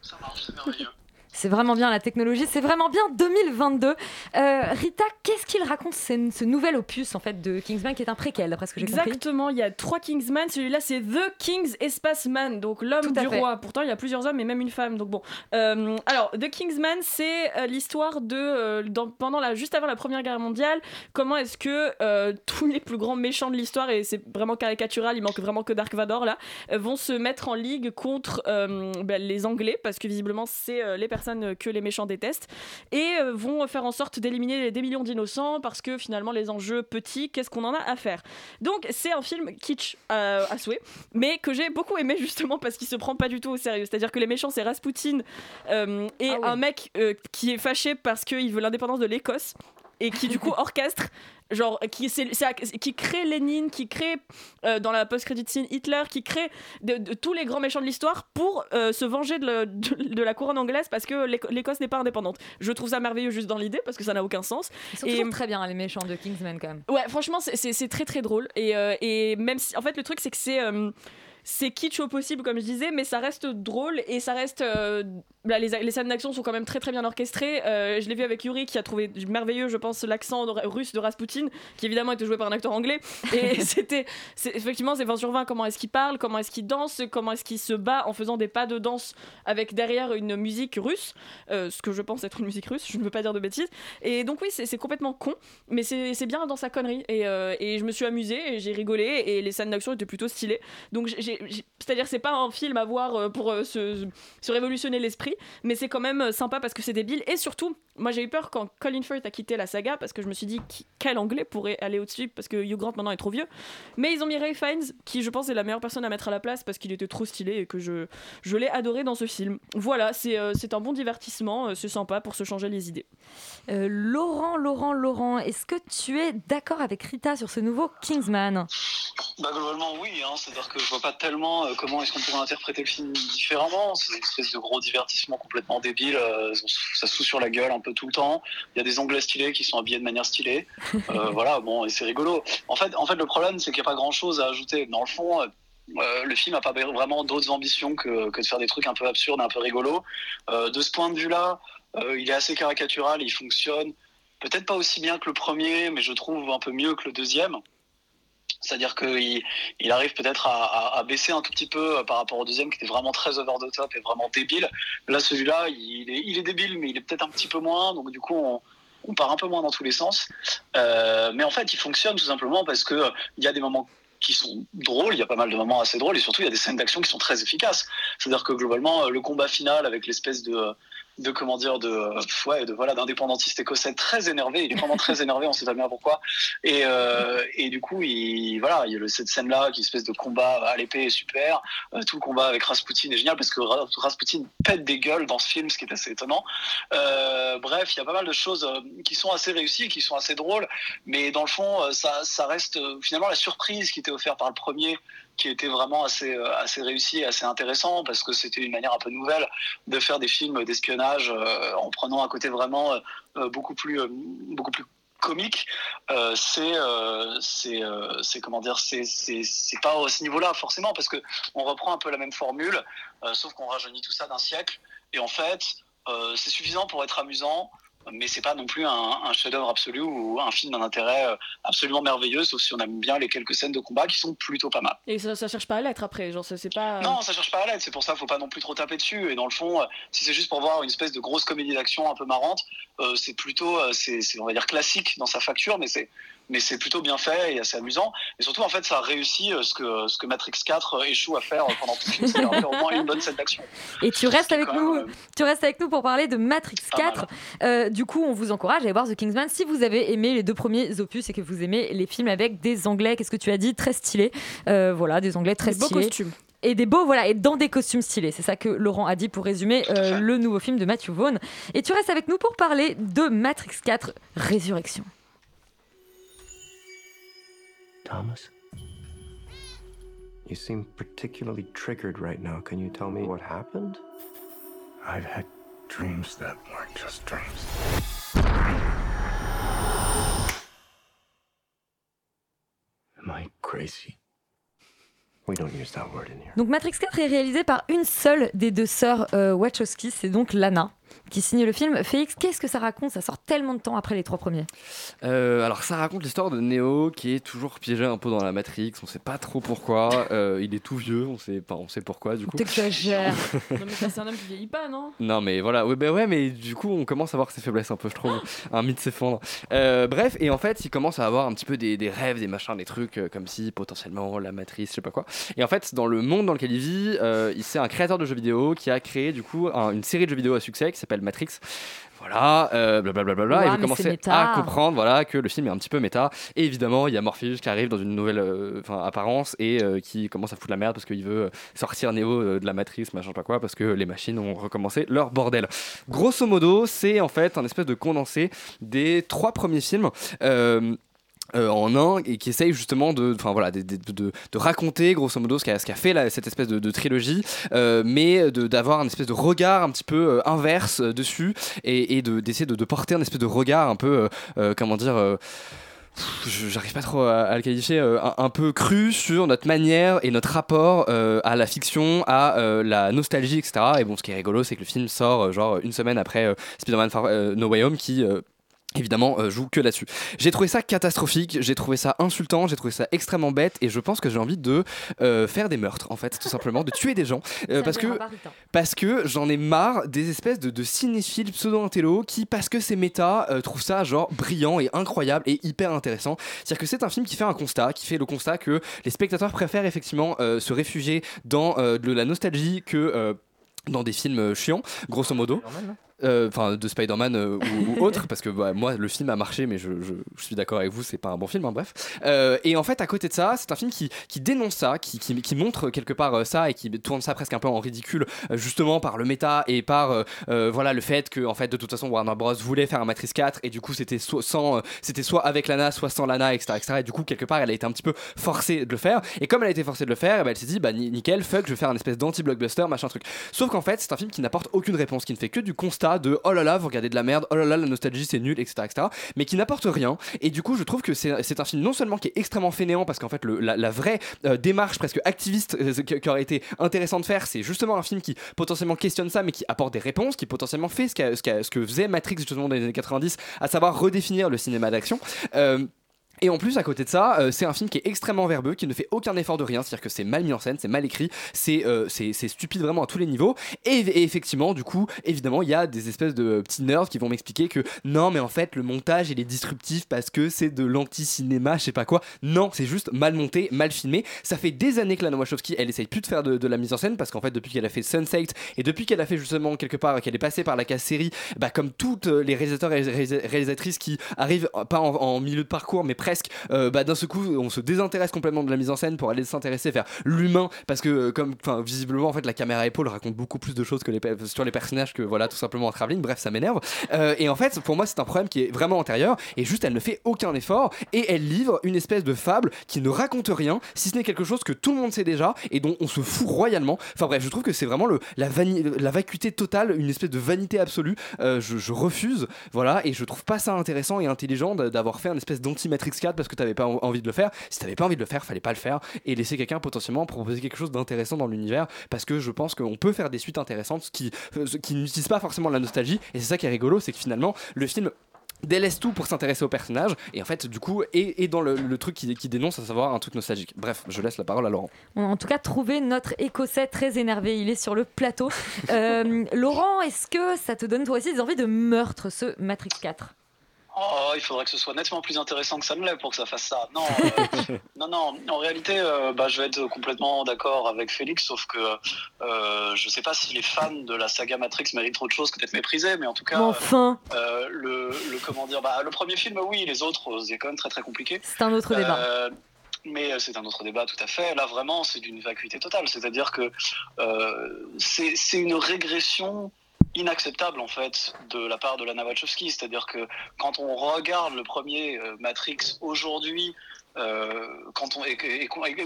Ça marche, c'est merveilleux. C'est vraiment bien la technologie, c'est vraiment bien 2022. Euh, Rita, qu'est-ce qu'il raconte ce, nouvel opus en fait de Kingsman qui est un préquel d'après ce que j'ai compris? Exactement, il y a trois Kingsman. Celui-là, c'est The King's Espace Man, donc l'homme du fait. roi. Pourtant, il y a plusieurs hommes et même une femme. Donc bon. Euh, alors, The Kingsman, c'est euh, l'histoire de dans- pendant la juste avant la Première Guerre mondiale. Comment est-ce que tous les plus grands méchants de l'histoire et c'est vraiment caricatural, il manque vraiment que Dark Vador là, vont se mettre en ligue contre ben, les Anglais parce que visiblement c'est les personnes que les méchants détestent et euh, vont faire en sorte d'éliminer des millions d'innocents parce que finalement les enjeux petits, qu'est-ce qu'on en a à faire? Donc c'est un film kitsch euh, à souhait, mais que j'ai beaucoup aimé justement parce qu'il se prend pas du tout au sérieux. C'est-à-dire que les méchants c'est Rasputin euh, et Ah oui. un mec euh, qui est fâché parce qu'il veut l'indépendance de l'Écosse. Et qui du coup orchestre genre qui c'est c'est- qui crée Lénine qui crée euh, dans la post credit scene Hitler qui crée de, de tous les grands méchants de l'histoire pour euh, se venger de, le- de- de la couronne anglaise parce que l'Éco- l'Écosse n'est pas indépendante je trouve ça merveilleux juste dans l'idée parce que ça n'a aucun sens Ils sont très bien les méchants de Kingsman quand même. Ouais, franchement, c'est- très très drôle. Et, euh, et même si. En fait, le truc, c'est que c'est. c'est kitsch au possible, comme je disais, mais ça reste drôle et ça reste. Là, les, les scènes d'action sont quand même très très bien orchestrées. Euh, je l'ai vu avec Yuri qui a trouvé merveilleux, je pense, l'accent russe de Rasputin, qui évidemment était joué par un acteur anglais. Et c'était. Effectivement, c'est 20 sur 20. Comment est-ce qu'il parle, comment est-ce qu'il danse, comment est-ce qu'il se bat en faisant des pas de danse avec derrière une musique russe, euh, ce que je pense être une musique russe, je ne veux pas dire de bêtises. Et donc, oui, c'est complètement con, mais c'est bien dans sa connerie. Et, euh, et je me suis amusée j'ai rigolé et les scènes d'action étaient plutôt stylées. Donc, c'est-à-dire, c'est pas un film à voir pour se, se révolutionner l'esprit, mais c'est quand même euh, sympa parce que c'est débile. Et surtout, moi j'ai eu peur quand Colin Firth a quitté la saga parce que je me suis dit quel anglais pourrait aller au-dessus parce que Hugh Grant maintenant est trop vieux. Mais ils ont mis Ray Fiennes qui, je pense, est la meilleure personne à mettre à la place parce qu'il était trop stylé et que je, je l'ai adoré dans ce film. Voilà, c'est euh, c'est un bon divertissement, euh, c'est sympa pour se changer les idées. Euh, Laurent, Laurent, Laurent, est-ce que tu es d'accord avec Rita sur ce nouveau Kingsman? Bah globalement oui, hein. c'est-à-dire que je vois pas tellement euh, comment est-ce qu'on pourrait interpréter le film différemment. C'est une espèce de gros divertissement complètement débile, euh, ça se fout sur la gueule un peu tout le temps. Il y a des Anglais stylés qui sont habillés de manière stylée. Euh, voilà, bon, et c'est rigolo. En fait, en fait, le problème c'est qu'il n'y a pas grand-chose à ajouter. Dans le fond, euh, euh, le film n'a pas vraiment d'autres ambitions que, que de faire des trucs un peu absurdes, un peu rigolos. Euh, de ce point de vue-là, il est assez caricatural, il fonctionne peut-être pas aussi bien que le premier, mais je trouve un peu mieux que le deuxième. C'est-à-dire qu'il il arrive peut-être à, baisser un tout petit peu euh, par rapport au deuxième qui était vraiment très over the top et vraiment débile. Là, celui-là, il est, il est débile, mais il est peut-être un petit peu moins. Donc, du coup, on, part un peu moins dans tous les sens. Euh, mais en fait, il fonctionne tout simplement parce que euh, y a des moments qui sont drôles, il y a pas mal de moments assez drôles et surtout il y a des scènes d'action qui sont très efficaces. C'est-à-dire que globalement, le combat final avec l'espèce de de comment dire de ouais de voilà d'indépendantiste écossais très énervé. Il est vraiment très énervé on sait pas bien pourquoi. Et euh, et du coup il voilà il y a cette scène là qui espèce de combat à l'épée est super. Euh, tout le combat avec Rasputin est génial parce que Ra- Rasputin pète des gueules dans ce film ce qui est assez étonnant. Euh, bref il y a pas mal de choses qui sont assez réussies qui sont assez drôles. Mais dans le fond ça ça reste finalement la surprise qui était offerte par le premier qui était vraiment assez euh, assez réussi et assez intéressant parce que c'était une manière un peu nouvelle de faire des films d'espionnage euh, en prenant un côté vraiment euh, beaucoup plus beaucoup plus comique. Euh, c'est c'est comment dire c'est pas à ce niveau-là forcément parce que on reprend un peu la même formule sauf qu'on rajeunit tout ça d'un siècle. Et en fait c'est suffisant pour être amusant mais c'est pas non plus un, un chef-d'œuvre absolu ou un film d'un intérêt euh, absolument merveilleux sauf si on aime bien les quelques scènes de combat qui sont plutôt pas mal Et ça, ça cherche pas à l'être après, genre ça, c'est pas. non, ça cherche pas à l'aide, c'est pour ça qu'il faut pas non plus trop taper dessus. Et dans le fond, euh, si c'est juste pour voir une espèce de grosse comédie d'action un peu marrante, euh, c'est plutôt, euh, c'est, on va dire, classique dans sa facture, mais c'est, mais c'est plutôt bien fait et assez amusant. Et surtout, en fait, ça réussit euh, ce que, ce que Matrix 4 euh, échoue à faire euh, pendant tout le film, c'est-à-dire faire au moins une bonne scène d'action. Et tu restes avec nous, même, tu restes avec nous pour parler de Matrix 4. Euh, du coup, on vous encourage à aller voir The Kingsman si vous avez aimé les deux premiers opus et que vous aimez les films avec des Anglais. Qu'est-ce que tu as dit? Très stylés. Euh, voilà, des Anglais très Des beaux costumes. Et des beaux, voilà, et dans des costumes stylés. C'est ça que Laurent a dit pour résumer euh, le nouveau film de Matthew Vaughn. Et tu restes avec nous pour parler de Matrix 4 Résurrection. Thomas? You seem particularly triggered right now. Can you tell me what happened? I've had dreams that weren't just dreams. Am I crazy? We don't use that word in here. Donc Matrix 4 est réalisé par une seule des deux sœurs euh, Wachowski, c'est donc Lana qui signe le film. Félix, qu'est-ce que ça raconte? Ça sort tellement de temps après les trois premiers. Euh, alors ça raconte l'histoire de Neo qui est toujours piégé un peu dans la Matrix. On sait pas trop pourquoi. Euh, il est tout vieux. On sait pas. On sait pourquoi du coup. T'exagères. non, mais ça, c'est un homme qui vieillit pas, non? Non mais voilà, ouais, bah ouais, mais du coup on commence à voir ses faiblesses un peu, je trouve. un mythe s'effondre. Euh, bref, et en fait il commence à avoir un petit peu des, des rêves, des machins, des trucs euh, comme si potentiellement la matrice, je sais pas quoi. Et en fait, dans le monde dans lequel il vit, euh, il c'est un créateur de jeux vidéo qui a créé du coup un- une série de jeux vidéo à succès qui s'appelle Matrix. Voilà, euh, blablabla. Ouais, et mais vous commencez à comprendre voilà, que le film est un petit peu méta. Et évidemment, il y a Morpheus qui arrive dans une nouvelle euh, apparence et euh, qui commence à foutre la merde parce qu'il veut sortir Neo de la matrice, machin, pas quoi, parce que les machines ont recommencé leur bordel. Grosso modo, c'est en fait un espèce de condensé des trois premiers films. euh, euh, en un et qui essaye justement de, voilà, de, raconter grosso modo ce qu'a qu'a fait cette espèce de, trilogie, euh, mais d'avoir un espèce de regard un petit peu euh, inverse euh, dessus et, et de- d'essayer de, porter un espèce de regard un peu, comment dire. J'arrive pas trop à, le qualifier, un, peu cru sur notre manière et notre rapport à la fiction, à la nostalgie, etc. Et bon, ce qui est rigolo, c'est que le film sort genre une semaine après Spider-Man No Way Home, qui évidemment euh, joue que là-dessus. J'ai trouvé ça catastrophique, j'ai trouvé ça insultant, j'ai trouvé ça extrêmement bête et je pense que j'ai envie de euh, faire des meurtres en fait, tout simplement, de tuer des gens euh, parce que parce que j'en ai marre des espèces de, de cinéphiles pseudo-intello qui, parce que c'est méta, euh, trouvent ça genre brillant et incroyable et hyper intéressant. C'est-à-dire que c'est un film qui fait un constat, qui fait le constat que les spectateurs préfèrent effectivement euh, se réfugier dans euh, de la nostalgie que. euh, dans des films chiants, grosso modo. Euh, Enfin, de Spider-Man euh, ou, ou autre, parce que bah, moi, le film a marché, mais je, je- je suis d'accord avec vous, c'est pas un bon film, hein, bref. Euh, et en fait, à côté de ça, c'est un film qui, qui dénonce ça, qui, qui, qui montre quelque part ça et qui tourne ça presque un peu en ridicule, justement par le méta et par voilà, le fait que, en fait, de toute façon, Warner Bros. voulait faire un Matrix 4 et du coup, c'était soit, sans, c'était soit avec Lana, soit sans Lana, etc., etc. Et du coup, quelque part, elle a été un petit peu forcée de le faire. Et comme elle a été forcée de le faire, eh ben, elle s'est dit, bah ni- nickel, fuck, je vais faire un espèce d'anti-blockbuster, machin truc. Sauf qu'en fait, c'est un film qui n'apporte aucune réponse, qui ne fait que du constat de oh là là, vous regardez de la merde, oh là là, la nostalgie c'est nul, etc., etc. Mais qui n'apporte rien. Et du coup, je trouve que c'est un film non seulement qui est extrêmement fainéant, parce qu'en fait, le- la, vraie euh, démarche presque activiste euh, qui, aurait été intéressant de faire, c'est justement un film qui potentiellement questionne ça, mais qui apporte des réponses, qui potentiellement fait ce, qu'a- ce que faisait Matrix justement dans les années 90, à savoir redéfinir le cinéma d'action. Euh, et en plus, à côté de ça, euh, c'est un film qui est extrêmement verbeux, qui ne fait aucun effort de rien, c'est-à-dire que c'est mal mis en scène, c'est mal écrit, c'est euh, stupide vraiment à tous les niveaux. Et, effectivement, du coup, évidemment, il y a des espèces de petits nerds qui vont m'expliquer que non, mais en fait, le montage, il est disruptif parce que c'est de l'anti-cinéma, je sais pas quoi. Non, c'est juste mal monté, mal filmé. Ça fait des années que Lana Wachowski, elle essaye plus de faire de, la mise en scène parce qu'en fait, depuis qu'elle a fait Sunset et depuis qu'elle a fait justement quelque part, qu'elle est passée par la case série, bah, comme toutes les réalisateurs et réalisa- réalisatrices qui arrivent pas en, en milieu de parcours, mais presque, euh, bah, d'un seul coup, on se désintéresse complètement de la mise en scène pour aller s'intéresser vers l'humain parce que, euh, comme, visiblement, en fait, la caméra épaule raconte beaucoup plus de choses que les, sur les personnages que, voilà, tout simplement en travelling. Bref, ça m'énerve. Euh, et en fait, pour moi, c'est un problème qui est vraiment antérieur et juste, elle ne fait aucun effort et elle livre une espèce de fable qui ne raconte rien, si ce n'est quelque chose que tout le monde sait déjà et dont on se fout royalement. Enfin bref, je trouve que c'est vraiment le, la, la vacuité totale, une espèce de vanité absolue. Euh, je, je refuse, voilà, et je trouve pas ça intéressant et intelligent d'a- d'avoir fait un espèce d'anti-Matrix 4 parce que t'avais pas en- envie de le faire. Si t'avais pas envie de le faire, fallait pas le faire et laisser quelqu'un potentiellement proposer quelque chose d'intéressant dans l'univers parce que je pense qu'on peut faire des suites intéressantes qui, euh, qui n'utilisent pas forcément la nostalgie et c'est ça qui est rigolo, c'est que finalement le film délaisse tout pour s'intéresser au personnage et en fait du coup et, et dans le, le truc qui, qui dénonce à savoir un truc nostalgique bref je laisse la parole à Laurent On a en tout cas trouvé notre écossais très énervé. Il est sur le plateau. Euh, Laurent, est-ce que ça te donne toi aussi des envies de meurtre, ce Matrix 4 Oh, il faudrait que ce soit nettement plus intéressant que ça ne l'est pour que ça fasse ça. Non, euh, non, non. En réalité, euh, bah, je vais être complètement d'accord avec Félix, sauf que euh, je sais pas si les fans de la saga Matrix méritent autre chose que d'être méprisés, mais en tout cas, enfin. euh, le, le comment dire, bah, le premier film, oui, les autres, c'est quand même très très compliqué. C'est un autre débat. Mais c'est un autre débat, tout à fait. Là, vraiment, c'est d'une vacuité totale. C'est-à-dire que euh, c'est c'est une régression inacceptable en fait de la part de Lana Wachowski. C'est-à-dire que quand on regarde le premier euh, Matrix aujourd'hui, euh, quand on, et,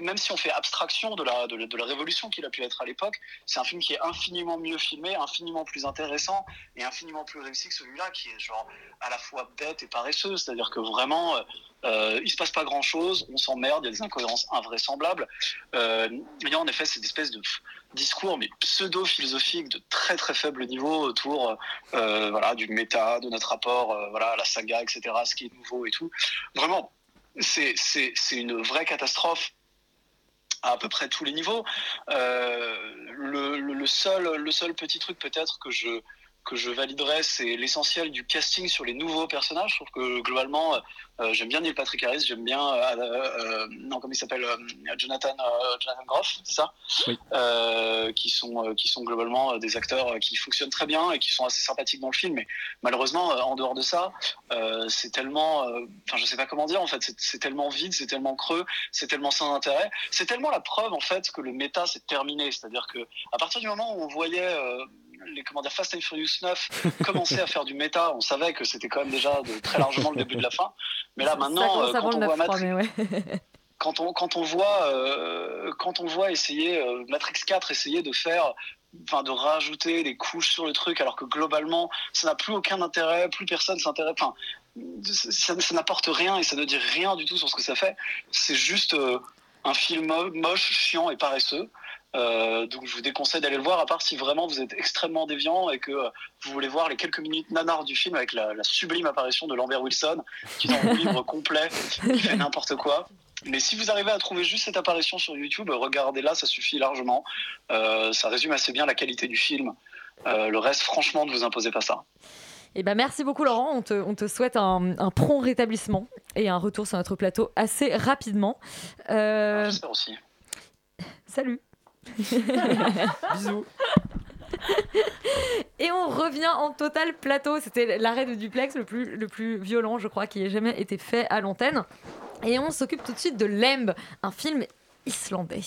même si on fait abstraction de la, de, la- révolution qu'il a pu être à l'époque, c'est un film qui est infiniment mieux filmé, infiniment plus intéressant et infiniment plus réussi que celui-là qui est genre à la fois bête et paresseux. C'est-à-dire que vraiment, euh, euh, il se passe pas grand-chose, on s'emmerde, il y a des incohérences invraisemblables. Euh, il y a en effet cette espèce de discours mais pseudo-philosophique de très très faible niveau autour voilà, du méta, de notre rapport voilà, à la saga, etc., ce qui est nouveau et tout. Vraiment, c'est une vraie catastrophe à peu près tous les niveaux. Euh, le seul petit truc peut-être que je, que je validerais, c'est l'essentiel du casting sur les nouveaux personnages. Je trouve que globalement, Euh, j'aime bien Neil Patrick Harris, j'aime bien euh, euh, non comment il s'appelle euh, Jonathan euh, Jonathan Groff, c'est ça? Oui. Euh, qui sont euh, qui sont globalement euh, des acteurs euh, qui fonctionnent très bien et qui sont assez sympathiques dans le film. Mais malheureusement, euh, en dehors de ça, euh, c'est tellement, euh, enfin je sais pas comment dire en fait, c'est- tellement vide, c'est tellement creux, c'est tellement sans intérêt, c'est tellement la preuve en fait que le méta c'est terminé. C'est-à-dire que à partir du moment où on voyait euh, les comment dire Fast and Furious 9 commencer à faire du méta, on savait que c'était quand même déjà de, très largement le début de la fin. Mais là maintenant, euh, quand on voit 9, je crois, Matrix, ouais. quand on quand on voit euh, quand on voit essayer euh, Matrix 4 essayer de faire enfin de rajouter des couches sur le truc alors que globalement ça n'a plus aucun intérêt plus personne s'intéresse enfin ça, ça n'apporte rien et ça ne dit rien du tout sur ce que ça fait c'est juste euh, un film mo- moche chiant et paresseux Euh, donc je vous déconseille d'aller le voir à part si vraiment vous êtes extrêmement déviant et que euh, vous voulez voir les quelques minutes nanars du film avec la, la sublime apparition de Lambert Wilson qui est dans le livre complet qui fait n'importe quoi mais si vous arrivez à trouver juste cette apparition sur YouTube, regardez-la, ça suffit largement. Euh, ça résume assez bien la qualité du film. Le reste, franchement, ne vous imposez pas ça. Eh ben, merci beaucoup Laurent, on te, on te souhaite un, un prompt rétablissement et un retour sur notre plateau assez rapidement. Euh, J'espère aussi. Salut Bisous Et on revient en total plateau. C'était l'arrêt de duplex le plus, le plus violent, je crois, qui ait jamais été fait à l'antenne. Et on s'occupe tout de suite de Lemb, un film islandais.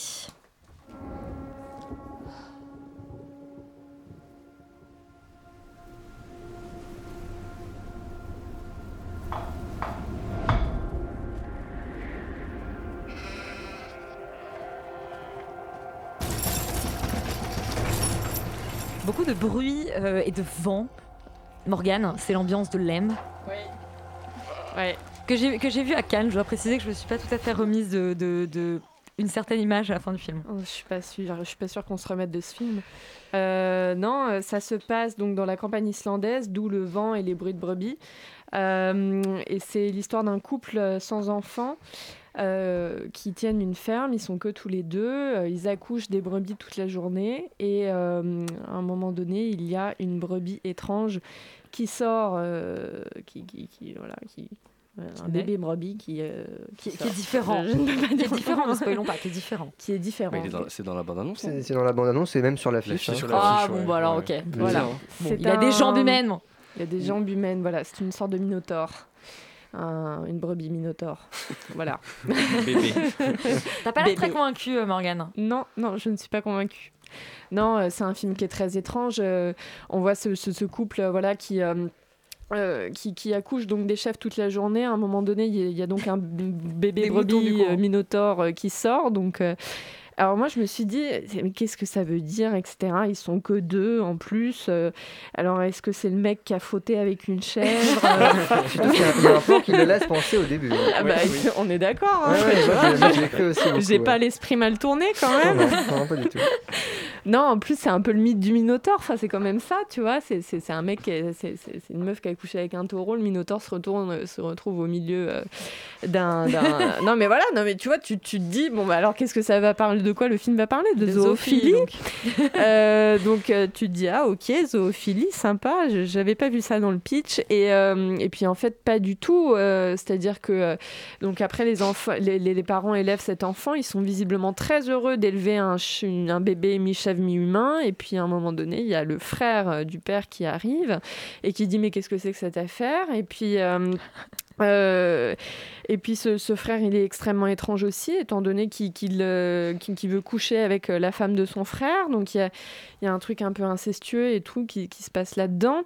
De bruit euh, et de vent. Morgane, c'est l'ambiance de Lemb. Ouais. Que j'ai que j'ai vu à Cannes. Je dois préciser que je ne me suis pas tout à fait remise de, de- de une certaine image à la fin du film. Oh, je suis pas sûre, je suis pas sûre qu'on se remette de ce film. Euh, non, euh, ça se passe donc dans la campagne islandaise, d'où le vent et les bruits de brebis. Euh, et c'est l'histoire d'un couple sans enfants euh, qui tiennent une ferme. Ils sont que tous les deux. Euh, ils accouchent des brebis toute la journée. Et euh, à un moment donné, il y a une brebis étrange qui sort, euh, qui, qui, qui- voilà, qui euh, un naît. bébé brebis qui, euh, Qui, qui sort. est différent. Je- ne peux pas qui est dire différent, ne spoilons pas, qui est différent. Qui est différent. C'est dans la bande-annonce C'est c'est dans la bande-annonce et même sur l'affiche. L'affiche hein. sur Ah l'affiche, bon, ouais. bah alors ok. Voilà. Bon, il a des un- jambes humaines. Il y a des jambes humaines, voilà, c'est une sorte de minotaure. Un- une brebis minotaure. voilà. Bébé. T'as pas l'air très Bébé. convaincu, euh, Morgane. Non, non, je ne suis pas convaincue. Non, euh, c'est un film qui est très étrange. euh, on voit ce, ce- ce couple euh, voilà, qui, euh, euh, qui, qui accouche donc des chefs toute la journée. À un moment donné, il y, a- il y a donc un bébé brebis euh, minotaure euh, qui sort. Donc, euh, alors moi, je me suis dit, mais qu'est-ce que ça veut dire, etc. Ils sont que deux en plus. euh, alors, est-ce que c'est le mec qui a fauté avec une chèvre euh, il y a un plan qui le laisse penser au début. Ah bah, On est d'accord. hein, Ouais, ouais, J'ai pas l'esprit mal tourné quand même. Non, non, non, pas du tout. Non, en plus, c'est un peu le mythe du Minotaure. Enfin, c'est quand même ça, tu vois. C'est, c'est, c'est un mec, qui est- c'est, c'est, c'est une meuf qui a couché avec un taureau. Le Minotaure se, retourne, euh, se retrouve au milieu euh, d'un, d'un- Non, mais voilà, non, mais tu vois, tu, tu te dis, bon, bah alors qu'est-ce que ça va parler De quoi le film va parler? De De zoophilie. zoophilie, Euh, donc, euh, tu te dis, ah, ok, zoophilie, sympa. Je- J'avais pas vu ça dans le pitch. Et, euh, et puis, en fait, pas du tout. C'est-à-dire que, donc, après, les, enfants, les, les- les parents élèvent cet enfant. Ils sont visiblement très heureux d'élever un, un bébé mi-humain. Et puis, à un moment donné, il y a le frère euh, du père qui arrive et qui dit, mais qu'est-ce que c'est que cette affaire? Et puis. Euh, et puis ce, frère, il est extrêmement étrange aussi, étant donné qu'il euh, veut coucher avec euh, la femme de son frère. Donc il y a, un truc un peu incestueux et tout qui, se passe là-dedans.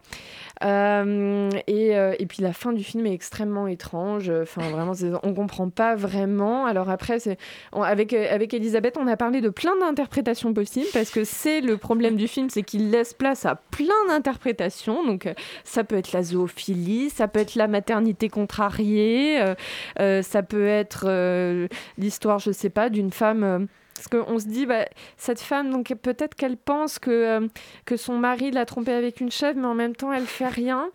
Et, puis la fin du film est extrêmement étrange. Enfin, vraiment, on comprend pas vraiment. Alors après, avec, avec Elisabeth, on a parlé de plein d'interprétations possibles parce que c'est le problème du film, c'est qu'il laisse place à plein d'interprétations. Donc ça peut être la zoophilie, ça peut être la maternité contrariée, euh, euh, ça peut être euh, l'histoire, je sais pas, d'une femme. parce qu'on se dit, bah, cette femme, donc peut-être qu'elle pense que, euh, que son mari l'a trompée avec une chèvre, mais en même temps, elle fait rien.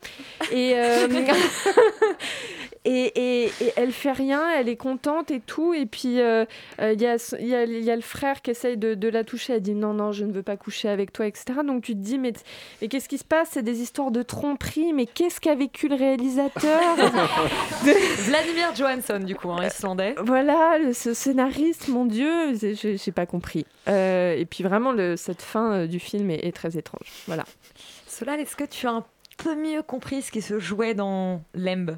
Et, euh, Et, et- et elle fait rien, elle est contente et tout. Et puis euh, euh, il y, a, y, a, y a le frère qui essaye de, de la toucher. Elle dit non, non, je ne veux pas coucher avec toi, etc. Donc tu te dis, mais, mais qu'est-ce qui se passe? C'est des histoires de tromperie. Mais qu'est-ce qu'a vécu le réalisateur? Vladimir Johansson, du coup, un islandais. Voilà, le- ce scénariste, mon Dieu, j'ai j'ai pas compris. Euh, et puis vraiment, le- cette fin du film est, est très étrange. Voilà. Solal, est-ce que tu as un peu mieux compris ce qui se jouait dans Lemb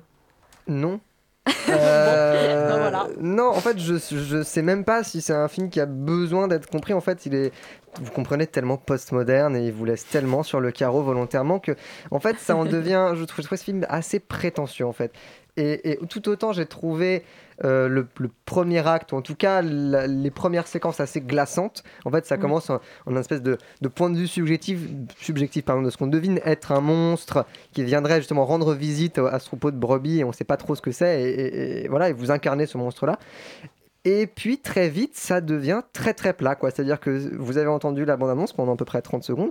Non. Euh, Ben voilà. Non, en fait, je, je sais même pas si c'est un film qui a besoin d'être compris. En fait, il est, vous comprenez, tellement postmoderne et il vous laisse tellement sur le carreau volontairement que, en fait, ça en devient, je trouve, je trouve ce film assez prétentieux, en fait. Et, et tout autant, j'ai trouvé euh, le, le premier acte, ou en tout cas la- les premières séquences assez glaçantes. En fait, ça Mm. commence en, en un espèce de, de point de vue subjectif, subjectif pardon, de ce qu'on devine être un monstre qui viendrait justement rendre visite à ce troupeau de brebis et on ne sait pas trop ce que c'est. Et, et- et voilà, et vous incarnez ce monstre-là. Et puis très vite, ça devient très très plat. quoi. C'est-à-dire que vous avez entendu la bande-annonce pendant à peu près 30 secondes.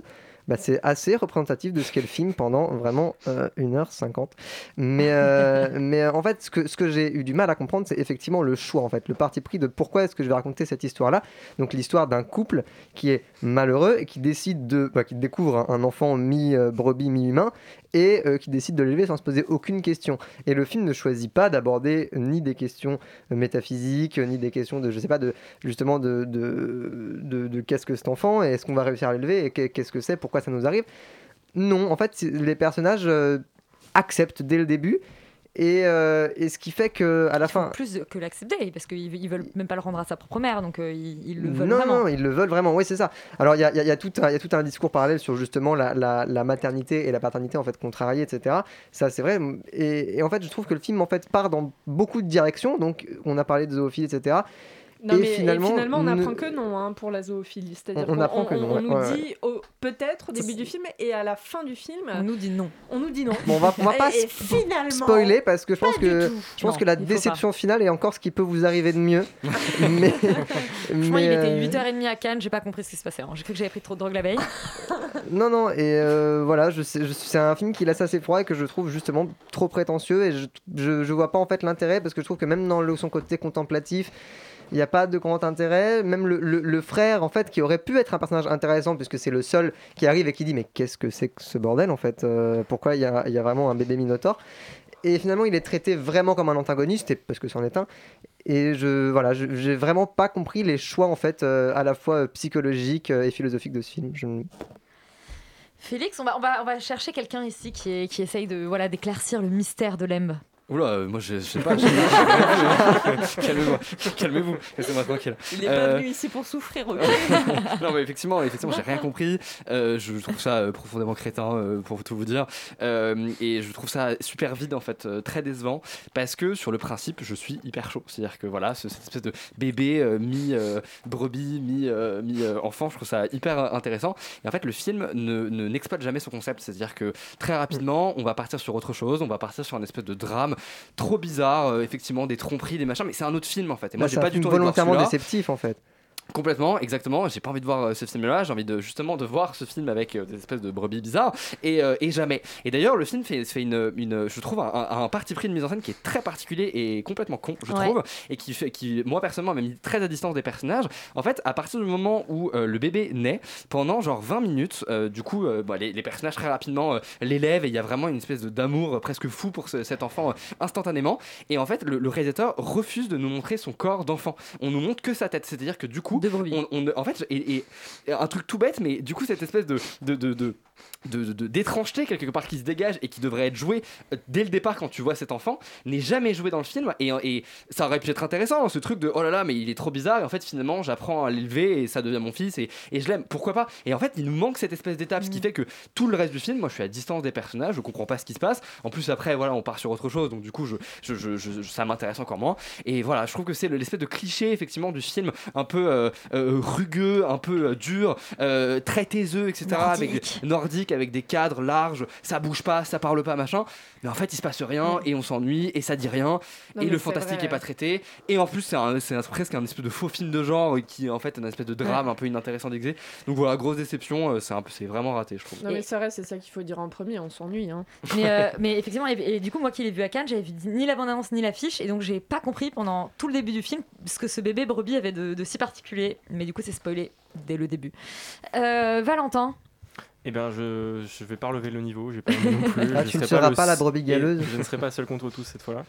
Bah, c'est assez représentatif de ce qu'est le film pendant vraiment euh, 1h50. Mais, euh, mais euh, en fait, ce que, ce que j'ai eu du mal à comprendre, c'est effectivement le choix, en fait, le parti pris de pourquoi est-ce que je vais raconter cette histoire-là. Donc l'histoire d'un couple qui est malheureux et qui décide de, bah, qui découvre un, enfant mi-brebis, mi-humain et euh, qui décide de l'élever sans se poser aucune question. Et le film ne choisit pas d'aborder ni des questions métaphysiques, ni des questions de, je sais pas, de justement de, de, de, de qu'est-ce que cet enfant et est-ce qu'on va réussir à l'élever et qu'est- qu'est-ce que c'est, pourquoi ça nous arrive. Non, en fait, les personnages euh, acceptent dès le début. Et, euh, et ce qui fait que à la fin, Plus que l'accepter, parce qu'ils ils veulent même pas le rendre à sa propre mère, donc euh, ils, ils le veulent non, vraiment. non, ils le veulent vraiment, oui, c'est ça. Alors, il y a, y y tout un- il y a tout un discours parallèle sur justement la, la- la maternité et la paternité, en fait, contrariée, etc. Ça, c'est vrai. Et, et en fait, je trouve que le film, en fait, part dans beaucoup de directions. Donc, on a parlé de zoophilie, etc. Non, et mais et finalement, on ne- apprend que non hein, pour la zoophilie. C'est-à-dire On- on que non, on ouais, nous ouais, dit peut-être au début du film et à la fin du film. On nous dit non. On nous dit non. Bon, on va, on va pas Et- et spoiler parce que je pense que, tout. je pense Non, que la déception finale est encore ce qui peut vous arriver de mieux. mais, Franchement, mais, il était euh, 8h30 à Cannes, j'ai pas compris ce qui se passait. hein. J'ai cru que j'avais pris trop de drogue la veille. Non, non, et euh, voilà, je sais, je- c'est un film qui laisse assez froid et que je trouve justement trop prétentieux et je, je, je vois pas en fait l'intérêt parce que je trouve que même dans le, son côté contemplatif, il n'y a pas de grand intérêt. Même le, frère, en fait, qui aurait pu être un personnage intéressant puisque c'est le seul qui arrive et qui dit Mais qu'est-ce que c'est que ce bordel en fait Euh, Pourquoi il y a, vraiment un bébé Minotaure et finalement, il est traité vraiment comme un antagoniste, parce que c'en est un. Et je, voilà, j'ai vraiment pas compris les choix en fait, euh, à la fois euh, psychologiques et philosophiques de ce film. Félix, on va, chercher quelqu'un ici qui, essaye de voilà d'éclaircir le mystère de Lemb. Oula, euh, moi je je sais pas. Calmez-vous, calmez-vous, laissez-moi tranquille. Il est pas Euh, venu ici pour souffrir. ok non mais effectivement, effectivement, j'ai rien compris. Euh, je trouve ça profondément crétin pour tout vous dire, Euh, et je trouve ça super vide en fait, très décevant, parce que sur le principe, je suis hyper chaud. C'est-à-dire que voilà, ce- cette espèce de bébé euh, mi euh, brebis, mi euh, mi euh, enfant, je trouve ça hyper intéressant. Et en fait, le film ne ne- n'exploite jamais son concept, c'est-à-dire que très rapidement, on va partir sur autre chose, on va partir sur un espèce de drame trop bizarre, euh, effectivement des tromperies, des machins, mais c'est un autre film en fait. Et moi, j'ai pas du tout volontairement déceptif en fait. Complètement, exactement. J'ai pas envie de voir euh, ce film-là. J'ai envie de justement de voir ce film avec euh, des espèces de brebis bizarres et, euh, et jamais. Et d'ailleurs, le film fait, fait une, une, je trouve, un, un- un parti pris de mise en scène qui est très particulier et complètement con, je Ouais. trouve, et qui fait, qui, moi personnellement, m'a mis très à distance des personnages. En fait, à partir du moment où euh, le bébé naît, pendant genre 20 minutes, euh, du coup, bah, les, les personnages très rapidement l'élèvent et il y a vraiment une espèce d'amour presque fou pour ce- cet enfant instantanément. Et en fait, le, le réalisateur refuse de nous montrer son corps d'enfant. On nous montre que sa tête. C'est-à-dire que du coup, en fait, un truc tout bête, mais du coup, cette espèce de, de, de- de- d'étrangeté quelque part qui se dégage et qui devrait être joué euh, dès le départ quand tu vois cet enfant n'est jamais joué dans le film. Et, et ça aurait pu être intéressant ce truc de oh là là mais il est trop bizarre. Et en fait finalement j'apprends à l'élever et ça devient mon fils et, et je l'aime. Pourquoi pas? Et en fait il nous manque cette espèce d'étape. Ce qui fait que tout le reste du film moi je suis à distance des personnages je comprends pas ce qui se passe. En plus après voilà on part sur autre chose donc du coup je, je- je- je- ça m'intéresse encore moins. Et voilà je trouve que c'est le- l'espèce de cliché effectivement du film un peu euh, euh, rugueux, un peu euh, dur, très taiseux, etc. Avec Nordique. Nordique, avec des cadres larges, ça bouge pas, ça parle pas, machin. Mais en fait, il se passe rien et on s'ennuie et ça dit rien. Non, et le fantastique vrai. est pas traité. Et en plus, c'est presque un espèce de faux film de genre qui est en fait un espèce de drame un peu inintéressant d'exé. Donc voilà, grosse déception. euh, C'est un peu- c'est vraiment raté, je trouve. Non, mais c'est vrai, c'est ça qu'il faut dire en premier, on s'ennuie. Hein. Mais, euh, mais effectivement, et, et du coup, moi qui l'ai vu à Cannes, j'avais vu ni la bande-annonce ni l'affiche, et donc j'ai pas compris pendant tout le début du film ce que ce bébé brebis avait de, de si particulier. Mais du coup, c'est spoilé dès le début. Euh, Valentin, Eh bien, je, je vais pas relever le niveau, j'ai pas non plus. Ah, je tu ne serai seras pas la brebis galeuse. Je ne serai pas seul contre tous cette fois-là.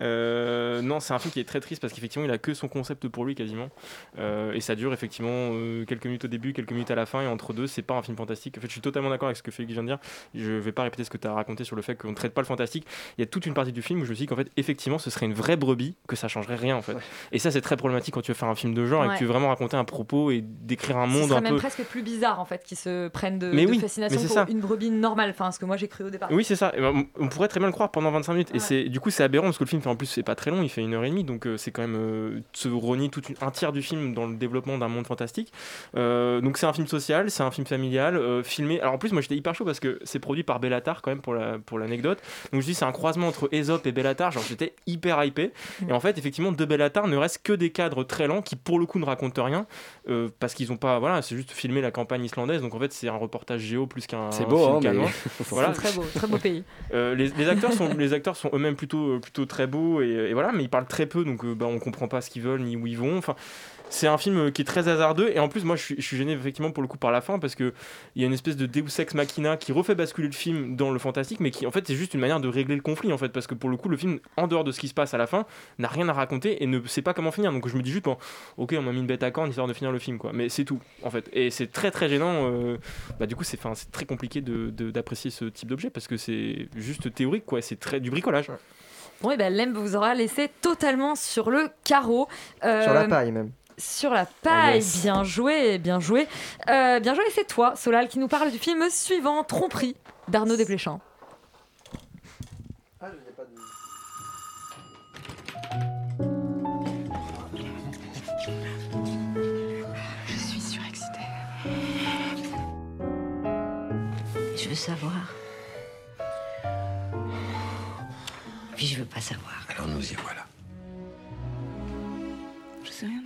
Euh, non, c'est un film qui est très triste parce qu'effectivement, il a que son concept pour lui quasiment. Euh, et ça dure effectivement euh, quelques minutes au début, quelques minutes à la fin, et entre deux, c'est pas un film fantastique. En fait, je suis totalement d'accord avec ce que Félix vient de dire. Je vais pas répéter ce que tu as raconté sur le fait qu'on ne traite pas le fantastique. Il y a toute une partie du film où je me suis dit qu'en fait, effectivement, ce serait une vraie brebis, que ça changerait rien en fait. Et ça, c'est très problématique quand tu veux faire un film de genre et que tu veux vraiment raconter un propos et décrire un ce monde serait un même peu. presque plus bizarre en fait qu'ils se prennent de, Mais de oui, fascination mais pour ça. une brebis normale, enfin ce que moi j'ai cru au départ. Oui, c'est ça. Et ben, on pourrait très bien le croire pendant 25 minutes. Et c'est du coup, c'est aberrant parce que le film, fait, en plus, c'est pas très long, il fait une heure et demie. Donc, euh, c'est quand même euh, se renier tout une- un tiers du film dans le développement d'un monde fantastique. Euh, donc, c'est un film social, c'est un film familial, filmé. Alors, en plus, moi, j'étais hyper chaud parce que c'est produit par Bellatar, quand même, pour la- pour l'anecdote. donc, je dis, c'est un croisement entre Aesop et Bellatar. Genre, j'étais hyper hypé. Et en fait, effectivement, de Bellatar ne reste que des cadres très lents qui, pour le coup, ne racontent rien. parce qu'ils ont pas. Voilà, c'est juste filmer la campagne islandaise. Donc, en fait, c'est un reportage géo plus qu'un C'est beau, hein, mais- très beau, très beau pays. Euh, les, les acteurs sont, les acteurs sont eux-mêmes plutôt, euh, plutôt très beaux et, et voilà, mais ils parlent très peu, donc euh, bah, on comprend pas ce qu'ils veulent ni où ils vont. Enfin, c'est un film euh, qui est très hasardeux et en plus moi je suis, je suis gêné effectivement pour le coup par la fin parce que il y a une espèce de Deus ex machina qui refait basculer le film dans le fantastique, mais qui en fait c'est juste une manière de régler le conflit en fait parce que pour le coup le film en dehors de ce qui se passe à la fin n'a rien à raconter et ne sait pas comment finir. Donc je me dis juste bon, ok on m'a mis une bête à cornes histoire de finir le film quoi, mais c'est tout en fait et c'est très très gênant. euh, bah, du coup c'est très compliqué de- de- d'apprécier ce type d'objet parce que c'est juste théorique quoi, c'est très du bricolage. Bon, et ben Lem vous aura laissé totalement sur le carreau. Euh, Sur la paille même. Sur la paille, yes. bien joué, bien joué. Euh, bien joué, c'est toi, Solal, qui nous parle du film suivant, Tromperie, d'Arnaud Desplechin. Je suis surexcitée. Je veux savoir. Puis je veux pas savoir. Alors nous y voilà. Je sais rien.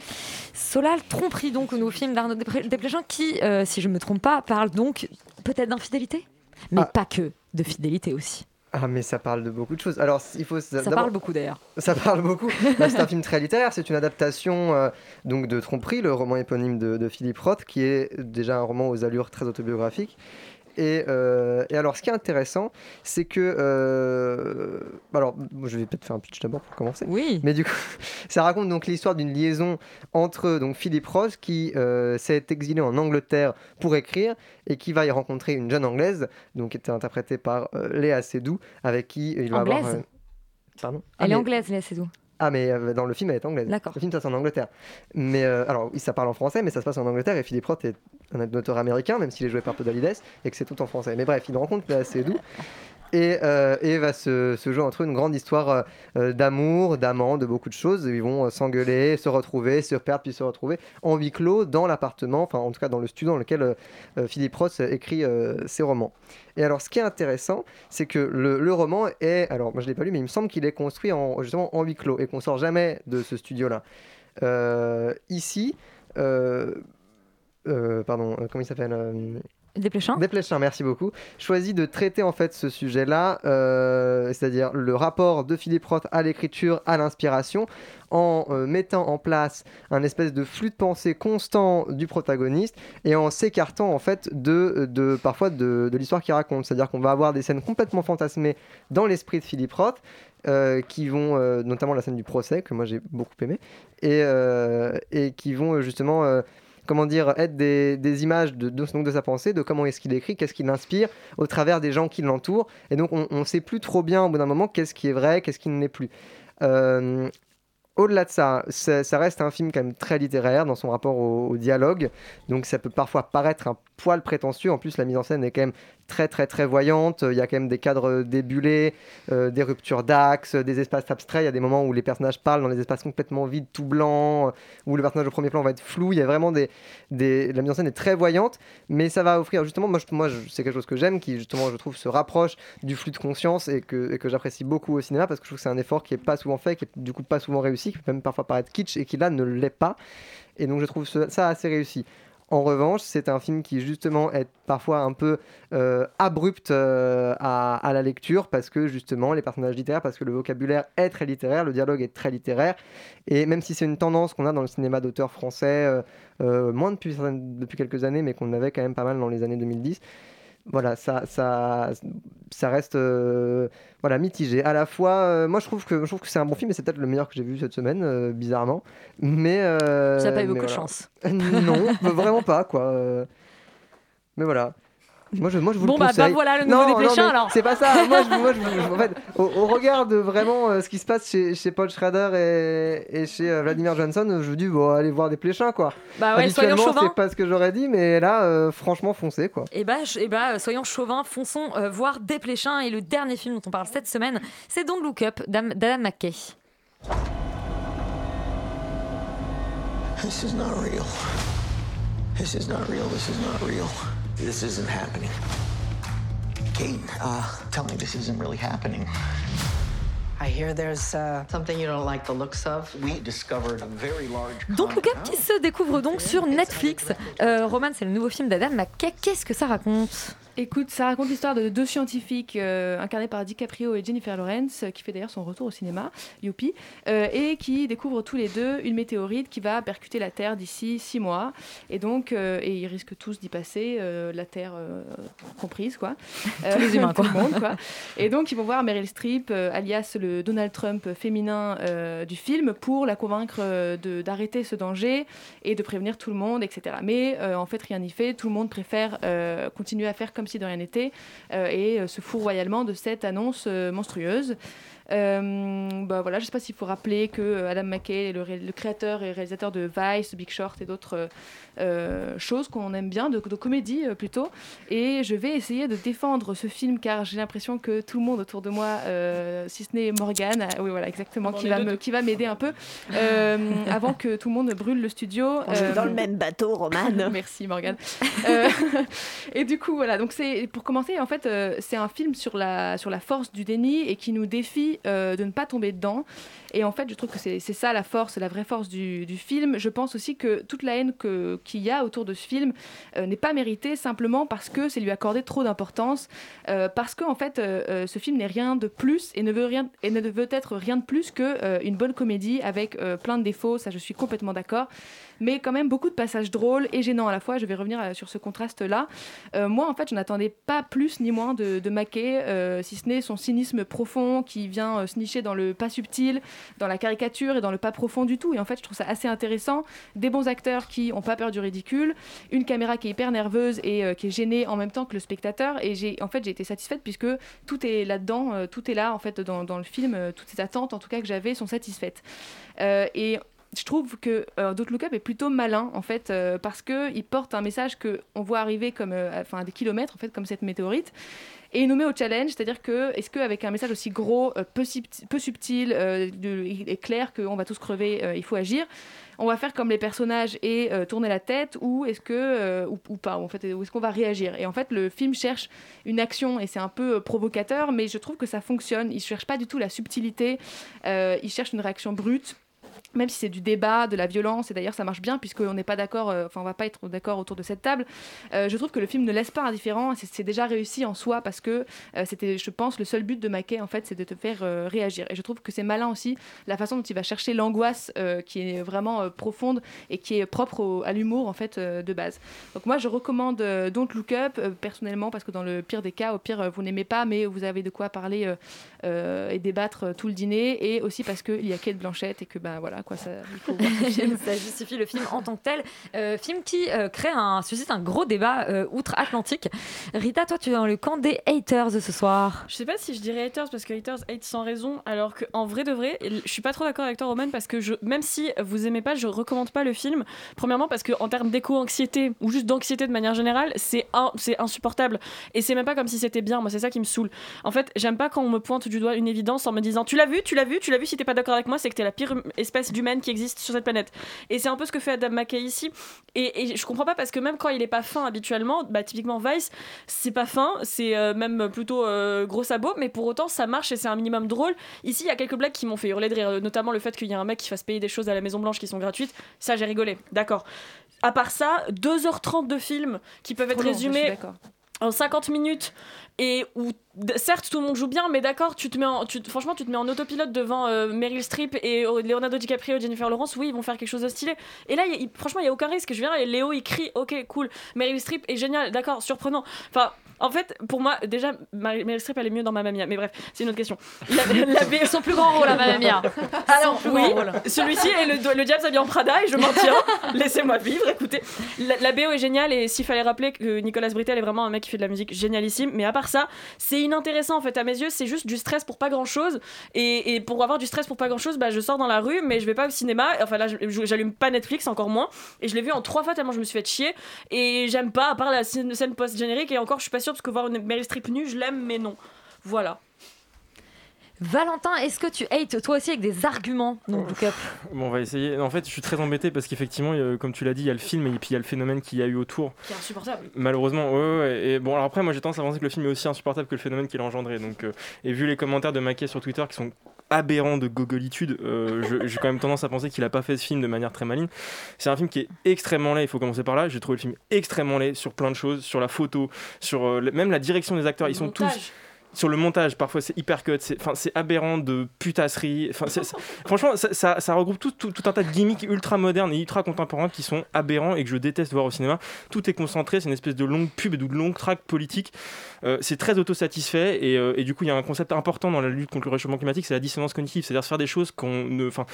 Solal, Tromperie, donc, nos films d'Arnaud Desplechin, qui, euh, si je me trompe pas, parle donc peut-être d'infidélité, mais Ah. pas que, de fidélité aussi. Ah mais ça parle de beaucoup de choses. Alors il faut Ça parle beaucoup d'ailleurs. Ça parle beaucoup. Bah, c'est un film très littéraire. C'est une adaptation euh, donc de Tromperie, le roman éponyme de, de Philippe Roth, qui est déjà un roman aux allures très autobiographiques. Et, euh, et alors, ce qui est intéressant, c'est que. euh, alors, je vais peut-être faire un pitch d'abord pour commencer. Oui. Mais du coup, ça raconte donc l'histoire d'une liaison entre donc Philippe Roth, qui euh, s'est exilé en Angleterre pour écrire, et qui va y rencontrer une jeune anglaise, donc qui était interprétée par Léa Seydoux, avec qui il va avoir. Anglaise Pardon Elle Ah, est mais- anglaise, Léa Seydoux. Ah, mais euh, dans le film, elle est anglaise. D'accord. Le film, ça, c'est en Angleterre. Mais euh, alors, ça parle en français, mais ça se passe en Angleterre. Et Philippe Roth est un auteur américain, même s'il est joué par Podalides, et que c'est tout en français. Mais bref, il rencontre Léa Seydoux. Et, euh, va se, jouer entre eux une grande histoire euh, euh, d'amour, d'amant, de beaucoup de choses. Ils vont s'engueuler, se retrouver, se perdre, puis se retrouver en huis clos dans l'appartement, enfin en tout cas dans le studio dans lequel Philippe Roth écrit ses romans. Et alors, ce qui est intéressant, c'est que le, roman est. Alors, moi je l'ai pas lu, mais il me semble qu'il est construit en, justement en huis clos et qu'on sort jamais de ce studio-là. Ici, pardon, comment il s'appelle Desplechin Desplechin, merci beaucoup. Choisit de traiter en fait ce sujet-là, euh, c'est-à-dire le rapport de Philippe Roth à l'écriture, à l'inspiration, en euh, mettant en place un espèce de flux de pensée constant du protagoniste et en s'écartant en fait de, de parfois de, l'histoire qu'il raconte. C'est-à-dire qu'on va avoir des scènes complètement fantasmées dans l'esprit de Philippe Roth. euh, qui vont, notamment la scène du procès, que moi j'ai beaucoup aimé, et, et qui vont justement comment dire, être des, images de, donc de sa pensée, de comment est-ce qu'il écrit, qu'est-ce qu'il inspire au travers des gens qui l'entourent. Et donc on ne sait plus trop bien au bout d'un moment qu'est-ce qui est vrai, qu'est-ce qui ne l'est plus. Euh, au-delà de ça, ça, ça reste un film quand même très littéraire dans son rapport au, au dialogue, donc ça peut parfois paraître un poil prétentieux. En plus, la mise en scène est quand même très très très voyante. Il y a quand même des cadres débulés, euh, des ruptures d'axe, des espaces abstraits. Il y a des moments où les personnages parlent dans des espaces complètement vides, tout blancs, euh, où le personnage au premier plan va être flou. Il y a vraiment des, des... la mise en scène est très voyante, mais ça va offrir justement, moi, moi c'est quelque chose que j'aime, qui justement je trouve se rapproche du flux de conscience et que, et que j'apprécie beaucoup au cinéma parce que je trouve que c'est un effort qui est pas souvent fait, qui est du coup pas souvent réussi, qui peut même parfois paraître kitsch et qui là ne l'est pas. Et donc je trouve ça assez réussi. En revanche, c'est un film qui justement est parfois un peu euh, abrupt euh, à, la lecture parce que justement les personnages littéraires, parce que le vocabulaire est très littéraire, le dialogue est très littéraire. Et même si c'est une tendance qu'on a dans le cinéma d'auteurs français, euh, moins depuis quelques années, mais qu'on avait quand même pas mal dans les années 2010, voilà, ça, ça, ça reste euh, voilà, mitigé. À la fois, euh, moi je trouve que, je trouve que c'est un bon film et c'est peut-être le meilleur que j'ai vu cette semaine, euh, bizarrement. Mais. Ça n'a pas eu beaucoup de chance. non, vraiment pas, quoi. Mais voilà. Moi je, moi, je vous Bon, le bah, conseille. bah, voilà le nouveau Non, Desplechin, non, alors. C'est pas ça. Moi, je, moi, je- en fait, au, au regard de vraiment euh, ce qui se passe chez, chez Paul Schrader et, et chez euh, Vladimir Johnson, je vous dis, bon, allez voir des pléchins, quoi. Bah ouais, soyons Habituellement, chauvins. c'est pas ce que j'aurais dit, mais là, euh, franchement, foncez, quoi. Et bah, je- eh bah, soyons chauvins, fonçons euh, voir Desplechin. Et le dernier film dont on parle cette semaine, c'est Don't Look Up d'Am- d'Adam McKay. This is not real. This is not real. This is not real. This isn't happening. Kate, uh, tell me this isn't really happening. I hear there's uh, something you don't like the looks of. We discovered a very large. Don't Look Up qui se découvre donc sur Netflix. Euh, Roman, c'est le nouveau film d'Adam McKay. Qu'est-ce que ça raconte? Écoute, ça raconte l'histoire de deux scientifiques euh, incarnés par DiCaprio et Jennifer Lawrence, euh, qui fait d'ailleurs son retour au cinéma, youpi, euh, et qui découvrent tous les deux une météorite qui va percuter la Terre d'ici six mois. Et donc, euh, et ils risquent tous d'y passer, la Terre comprise, quoi. Tous les humains, tout quoi. le monde, quoi. Et donc, ils vont voir Meryl Streep, alias le Donald Trump féminin du film, pour la convaincre d'arrêter ce danger et de prévenir tout le monde, etc. Mais en fait, rien n'y fait. Tout le monde préfère continuer à faire comme si de rien n'était euh, et euh, se fout royalement de cette annonce euh, monstrueuse. Euh, bah voilà, je ne sais pas s'il faut rappeler que euh, Adam McKay est le, ré- le créateur et réalisateur de Vice, Big Short et d'autres euh, choses qu'on aime bien, de, de comédie plutôt. Et je vais essayer de défendre ce film car j'ai l'impression que tout le monde autour de moi, si ce n'est Morgane, ah oui voilà exactement, qui va, me, qui va m'aider un peu avant que tout le monde brûle le studio. On est dans le même bateau, Romane. Merci Morgane. Euh, et du coup voilà, donc c'est pour commencer en fait euh, c'est un film sur la sur la force du déni et qui nous défie euh, de ne pas tomber dedans. Et en fait, je trouve que c'est ça la force, la vraie force du, du film. Je pense aussi que toute la haine que- qu'il y a autour de ce film euh, n'est pas méritée simplement parce que c'est lui accorder trop d'importance, euh, parce qu'en fait, euh, euh, ce film n'est rien de plus et ne veut, rien, et ne veut être rien de plus qu'une bonne comédie avec plein de défauts, ça je suis complètement d'accord mais quand même beaucoup de passages drôles et gênants à la fois. Je vais revenir euh, sur ce contraste-là. Euh, moi, en fait, je n'attendais pas plus ni moins de, de Mackay, euh, si ce n'est son cynisme profond qui vient se nicher dans le pas subtil, dans la caricature et dans le pas profond du tout. Et en fait, je trouve ça assez intéressant. Des bons acteurs qui n'ont pas peur du ridicule, une caméra qui est hyper nerveuse et qui est gênée en même temps que le spectateur. Et j'ai, en fait, j'ai été satisfaite puisque tout est là-dedans, tout est là en fait dans, dans le film. toutes ces attentes, en tout cas que j'avais, sont satisfaites. Et je trouve que euh, Don't est plutôt malin en fait euh, parce que il porte un message que on voit arriver comme euh, enfin à des kilomètres en fait comme cette météorite et il nous met au challenge, c'est-à-dire que est-ce qu'avec un message aussi gros, euh, peu, subti- peu subtil, de- est clair qu'on va tous crever, il faut agir, on va faire comme les personnages et tourner la tête ou est-ce que ou, pas, en fait, est-ce qu'on va réagir? Et en fait, le film cherche une action et c'est un peu provocateur, mais je trouve que ça fonctionne. Il cherche pas du tout la subtilité, il cherche une réaction brute même si c'est du débat, de la violence, et d'ailleurs ça marche bien puisqu'on n'est pas d'accord, euh, enfin on va pas être d'accord autour de cette table, euh, je trouve que le film ne laisse pas indifférent, c'est déjà réussi en soi parce que euh, c'était, je pense, le seul but de Mackay en fait, c'est de te faire réagir. Et je trouve que c'est malin aussi la façon dont il va chercher l'angoisse qui est vraiment profonde et qui est propre à l'humour en fait de base. Donc moi je recommande Don't Look Up personnellement parce que dans le pire des cas, au pire vous n'aimez pas, mais vous avez de quoi parler et débattre tout le dîner, et aussi parce qu'il y a Kate Blanchett et que ben voilà quoi. Ça, il faut voir ce film. ça justifie le film en tant que tel. Euh, film qui euh, crée un, suscite un gros débat euh, outre-Atlantique. Rita, toi, tu es dans le camp des haters ce soir. Je sais pas si je dirais haters parce que haters hate sans raison, alors qu'en vrai de vrai, je suis pas trop d'accord avec toi, Roman, parce que je, même si vous aimez pas, je recommande pas le film. Premièrement, parce qu'en termes d'éco-anxiété ou juste d'anxiété de manière générale, c'est un- insupportable. Et c'est même pas comme si c'était bien. Moi, c'est ça qui me saoule. En fait, j'aime pas quand on me pointe du doigt une évidence en me disant Tu l'as vu, tu l'as vu, tu l'as vu, si t'es pas d'accord avec moi, c'est que t'es la pire espèce d'humaine qui existe sur cette planète. Et c'est un peu ce que fait Adam McKay ici. Et, et je comprends pas parce que même quand il est pas fin habituellement, bah, typiquement Vice, c'est pas fin, c'est euh, même plutôt euh, gros sabot, mais pour autant ça marche et c'est un minimum drôle. Ici, il y a quelques blagues qui m'ont fait hurler de rire, euh, notamment le fait qu'il y a un mec qui fasse payer des choses à la Maison Blanche qui sont gratuites. Ça, j'ai rigolé, d'accord. À part ça, 2h30 de film qui peuvent être long, résumés. En 50 minutes et où certes tout le monde joue bien mais d'accord tu te mets en, tu, franchement tu te mets en autopilote devant euh, Meryl Streep et euh, Leonardo DiCaprio Jennifer Lawrence oui ils vont faire quelque chose de stylé. Et là franchement il y a aucun risque je viens Léo il crie ok cool. Meryl Streep est génial d'accord surprenant. Enfin en fait, pour moi, déjà, Meryl Streep, elle est mieux dans Mamma Mia. Mais bref, c'est une autre question. La, la B- Son plus grand rôle à Mamma Mia. Alors, oui, celui-ci est le, le diable s'habille en Prada et je m'en tiens. Laissez-moi vivre, écoutez. La, la BO est géniale et s'il fallait rappeler que Nicolas Britell est vraiment un mec qui fait de la musique génialissime. Mais à part ça, c'est inintéressant en fait. À mes yeux, c'est juste du stress pour pas grand chose. Et, et pour avoir du stress pour pas grand chose, bah, je sors dans la rue, mais je vais pas au cinéma. Enfin là, j'allume pas Netflix, encore moins. Et je l'ai vu en trois fois tellement je me suis fait chier. Et j'aime pas, à part la scène, scène post-générique. Et encore, je suis pas sûre parce que voir une Meryl Streep nue, je l'aime, mais non. Voilà. Valentin, est-ce que tu hates toi aussi avec des arguments donc Look Up Bon, on va essayer. En fait, je suis très embêté parce qu'effectivement, comme tu l'as dit, il y a le film et puis il y a le phénomène qu'il y a eu autour. Qui est insupportable. Malheureusement, ouais, ouais. Et bon, alors après, moi j'ai tendance à penser que le film est aussi insupportable que le phénomène qu'il a engendré. Donc, euh, et vu les commentaires de Mackay sur Twitter qui sont aberrants de gogolitude, euh, j'ai quand même tendance à penser qu'il a pas fait ce film de manière très maligne. C'est un film qui est extrêmement laid, il faut commencer par là. J'ai trouvé le film extrêmement laid sur plein de choses, sur la photo, sur euh, même la direction des acteurs. Ils sont tous. Sur le montage, parfois c'est hyper cut, c'est, aberrant de putasserie. Franchement, ça, regroupe tout, un tas de gimmicks ultra modernes et ultra contemporains qui sont aberrants et que je déteste voir au cinéma. Tout est concentré, c'est une espèce de longue pub et de longue track politique. Euh, c'est très autosatisfait et, euh, et du coup, il y a un concept important dans la lutte contre le réchauffement climatique, c'est la dissonance cognitive, c'est-à-dire faire des choses qu'on ne. Enfin,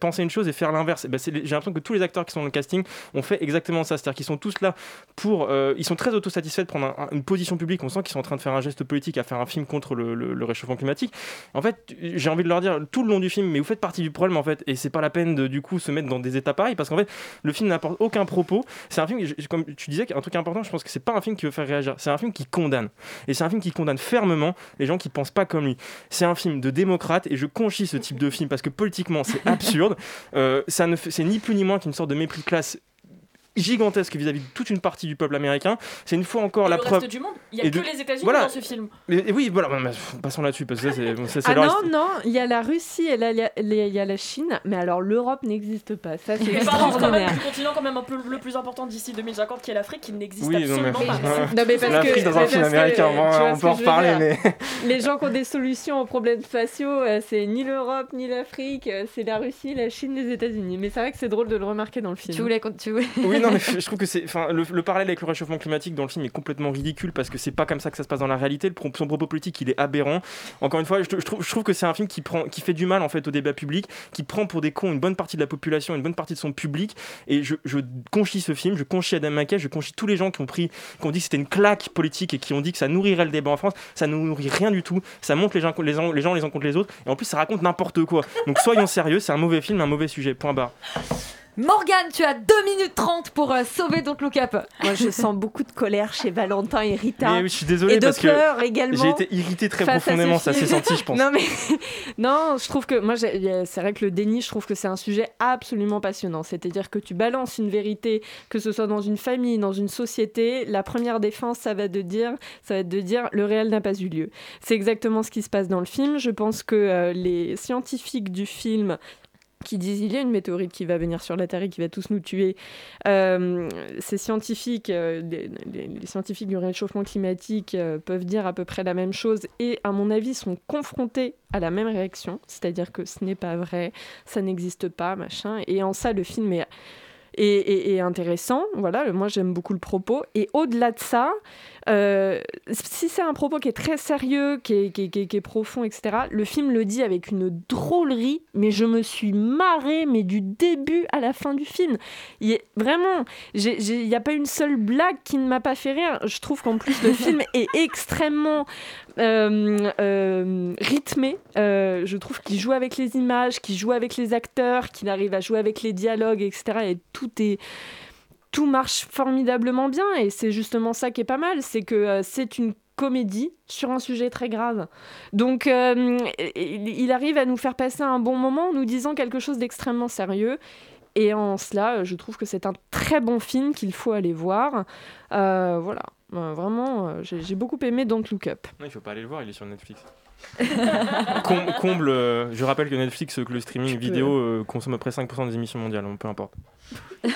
penser une chose et faire l'inverse. Et ben, j'ai l'impression que tous les acteurs qui sont dans le casting ont fait exactement ça, c'est-à-dire qu'ils sont tous là pour. euh, ils sont très autosatisfaits de prendre un- un- une position publique. On sent qu'ils sont en train de faire un geste politique, à faire un film contre le, le- le réchauffement climatique. En fait, j'ai envie de leur dire tout le long du film, mais vous faites partie du problème en fait, et c'est pas la peine de du coup se mettre dans des états pareils parce qu'en fait, le film n'apporte aucun propos. C'est un film, comme tu disais, un truc important, je pense que c'est pas un film qui veut faire réagir, c'est un film qui condamne. Et c'est un film qui condamne fermement les gens qui pensent pas comme lui. C'est un film de démocrate et je conchis ce type de film parce que politiquement c'est absurde. Euh, ça ne c'est ni plus ni moins qu'une sorte de mépris de classe gigantesque vis-à-vis de toute une partie du peuple américain. C'est une fois encore Et la le preuve. reste du monde. Il y a et que de- les États-Unis voilà. dans ce film. Et, et oui, voilà, passons là-dessus parce que ça c'est Ah non, non, il y a la Russie et il y a- il y a la Chine, mais alors l'Europe n'existe pas. Ça, c'est extraordinaire. du continent quand même un peu le plus important d'ici 2050 qui est l'Afrique qui n'existe Oui, non, mais- absolument pas. Non, mais parce L'Afrique que- dans un film américain, on peut en reparler, mais. Les gens qui ont des solutions aux problèmes faciaux, euh, c'est ni l'Europe ni l'Afrique, euh, c'est la Russie, la Chine, les États-Unis. Mais c'est vrai que c'est drôle de le remarquer dans le film. Tu voulais, tu voulais- Oui, non, je trouve que c'est. Enfin, le, le parallèle avec le réchauffement climatique dans le film est complètement ridicule parce que c'est pas comme ça que ça se passe dans la réalité. Le son propos politique, il est aberrant. Encore une fois, je, trouve, que c'est un film qui, prend, qui fait du mal en fait au débat public, qui prend pour des cons une bonne partie de la population, une bonne partie de son public. Et je, je conchis ce film, je conchis Adam McKay, je conchis tous les gens qui ont pris, qui ont dit que c'était une claque politique et qui ont dit que ça nourrirait le débat en France. Ça ne nourrit rien du tout. Ça monte les les, les gens les uns contre les autres. Et en plus, ça raconte n'importe quoi. Donc soyons sérieux, c'est un mauvais film, un mauvais sujet. Point barre. Morgane, tu as 2 minutes 30 pour euh, sauver Don't Look Up. Moi, je sens beaucoup de colère chez Valentin et Rita. Mais oui, je suis désolé et de parce que peur également. j'ai été irrité très face profondément, ça s'est senti, je pense. Non, mais non, je trouve que moi, c'est vrai que le déni, je trouve que c'est un sujet absolument passionnant. C'est-à-dire que tu balances une vérité, que ce soit dans une famille, dans une société. La première défense, ça va de dire, ça va être de dire le réel n'a pas eu lieu. C'est exactement ce qui se passe dans le film. Je pense que euh, les scientifiques du film qui disent il y a une météorite qui va venir sur la Terre et qui va tous nous tuer. Euh, ces scientifiques, euh, les, scientifiques du réchauffement climatique euh, peuvent dire à peu près la même chose et à mon avis sont confrontés à la même réaction, c'est-à-dire que ce n'est pas vrai, ça n'existe pas, machin. Et en ça, le film est et intéressant. Voilà, moi j'aime beaucoup le propos. Et au-delà de ça, euh, si c'est un propos qui est très sérieux, qui est, profond, etc., le film le dit avec une drôlerie, mais je me suis marrée, mais du début à la fin du film. Il est, vraiment, il n'y a pas une seule blague qui ne m'a pas fait rire. Je trouve qu'en plus, le film est extrêmement euh, euh, rythmé. Je trouve qu'il joue avec les images, qu'il joue avec les acteurs, qu'il arrive à jouer avec les dialogues, etc. Et tout est tout marche formidablement bien et c'est justement ça qui est pas mal, c'est que euh, c'est une comédie sur un sujet très grave. Donc euh, il arrive à nous faire passer un bon moment en nous disant quelque chose d'extrêmement sérieux. Et en cela, euh, je trouve que c'est un très bon film qu'il faut aller voir. Voilà, vraiment, j'ai j'ai beaucoup aimé Don't Look Up. Non, il faut pas aller le voir, il est sur Netflix. Com- comble, euh, je rappelle que Netflix, euh, que le streaming peux- vidéo euh, consomme à peu près 5% des émissions mondiales, donc peu importe.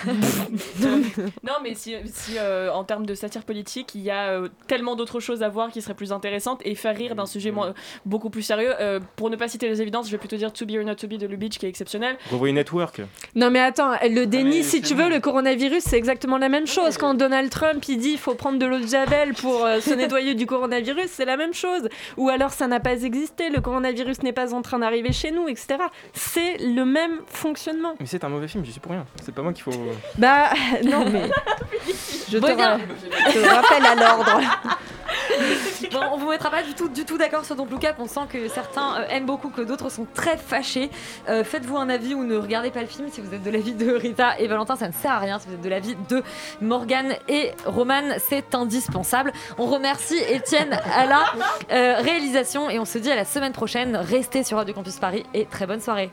Non, mais si, si, euh, en termes de satire politique, il y a euh, tellement d'autres choses à voir qui seraient plus intéressantes et faire rire d'un sujet mo- beaucoup plus sérieux. Euh, pour ne pas citer les évidences, je vais plutôt dire To Be or Not To Be de Lubitsch qui est exceptionnel. Revoyez Network. Non mais attends, le mais si tu veux, le coronavirus, c'est exactement la même chose. Quand Donald Trump, il dit il faut prendre de l'eau de Javel pour euh, se nettoyer du coronavirus, c'est la même chose. Ou alors ça n'a pas existé, le coronavirus n'est pas en train d'arriver chez nous, etc. C'est le même fonctionnement. Mais c'est un mauvais film, j'y suis pour rien. C'est pas moi qu'il faut. Bah non mais... Je te, ra- je rappelle à l'ordre. Bon, on vous mettra pas du tout, du tout d'accord sur Don't Look Up. On sent que certains euh, aiment beaucoup, que d'autres sont très fâchés. Euh, Faites-vous un avis ou ne regardez pas le film. Si vous êtes de l'avis de Rita et Valentin, ça ne sert à rien. Si vous êtes de l'avis de Morgane et Roman, c'est indispensable. On remercie Étienne à la euh, réalisation et on se dit à la semaine prochaine. Restez sur Radio Campus Paris et très bonne soirée.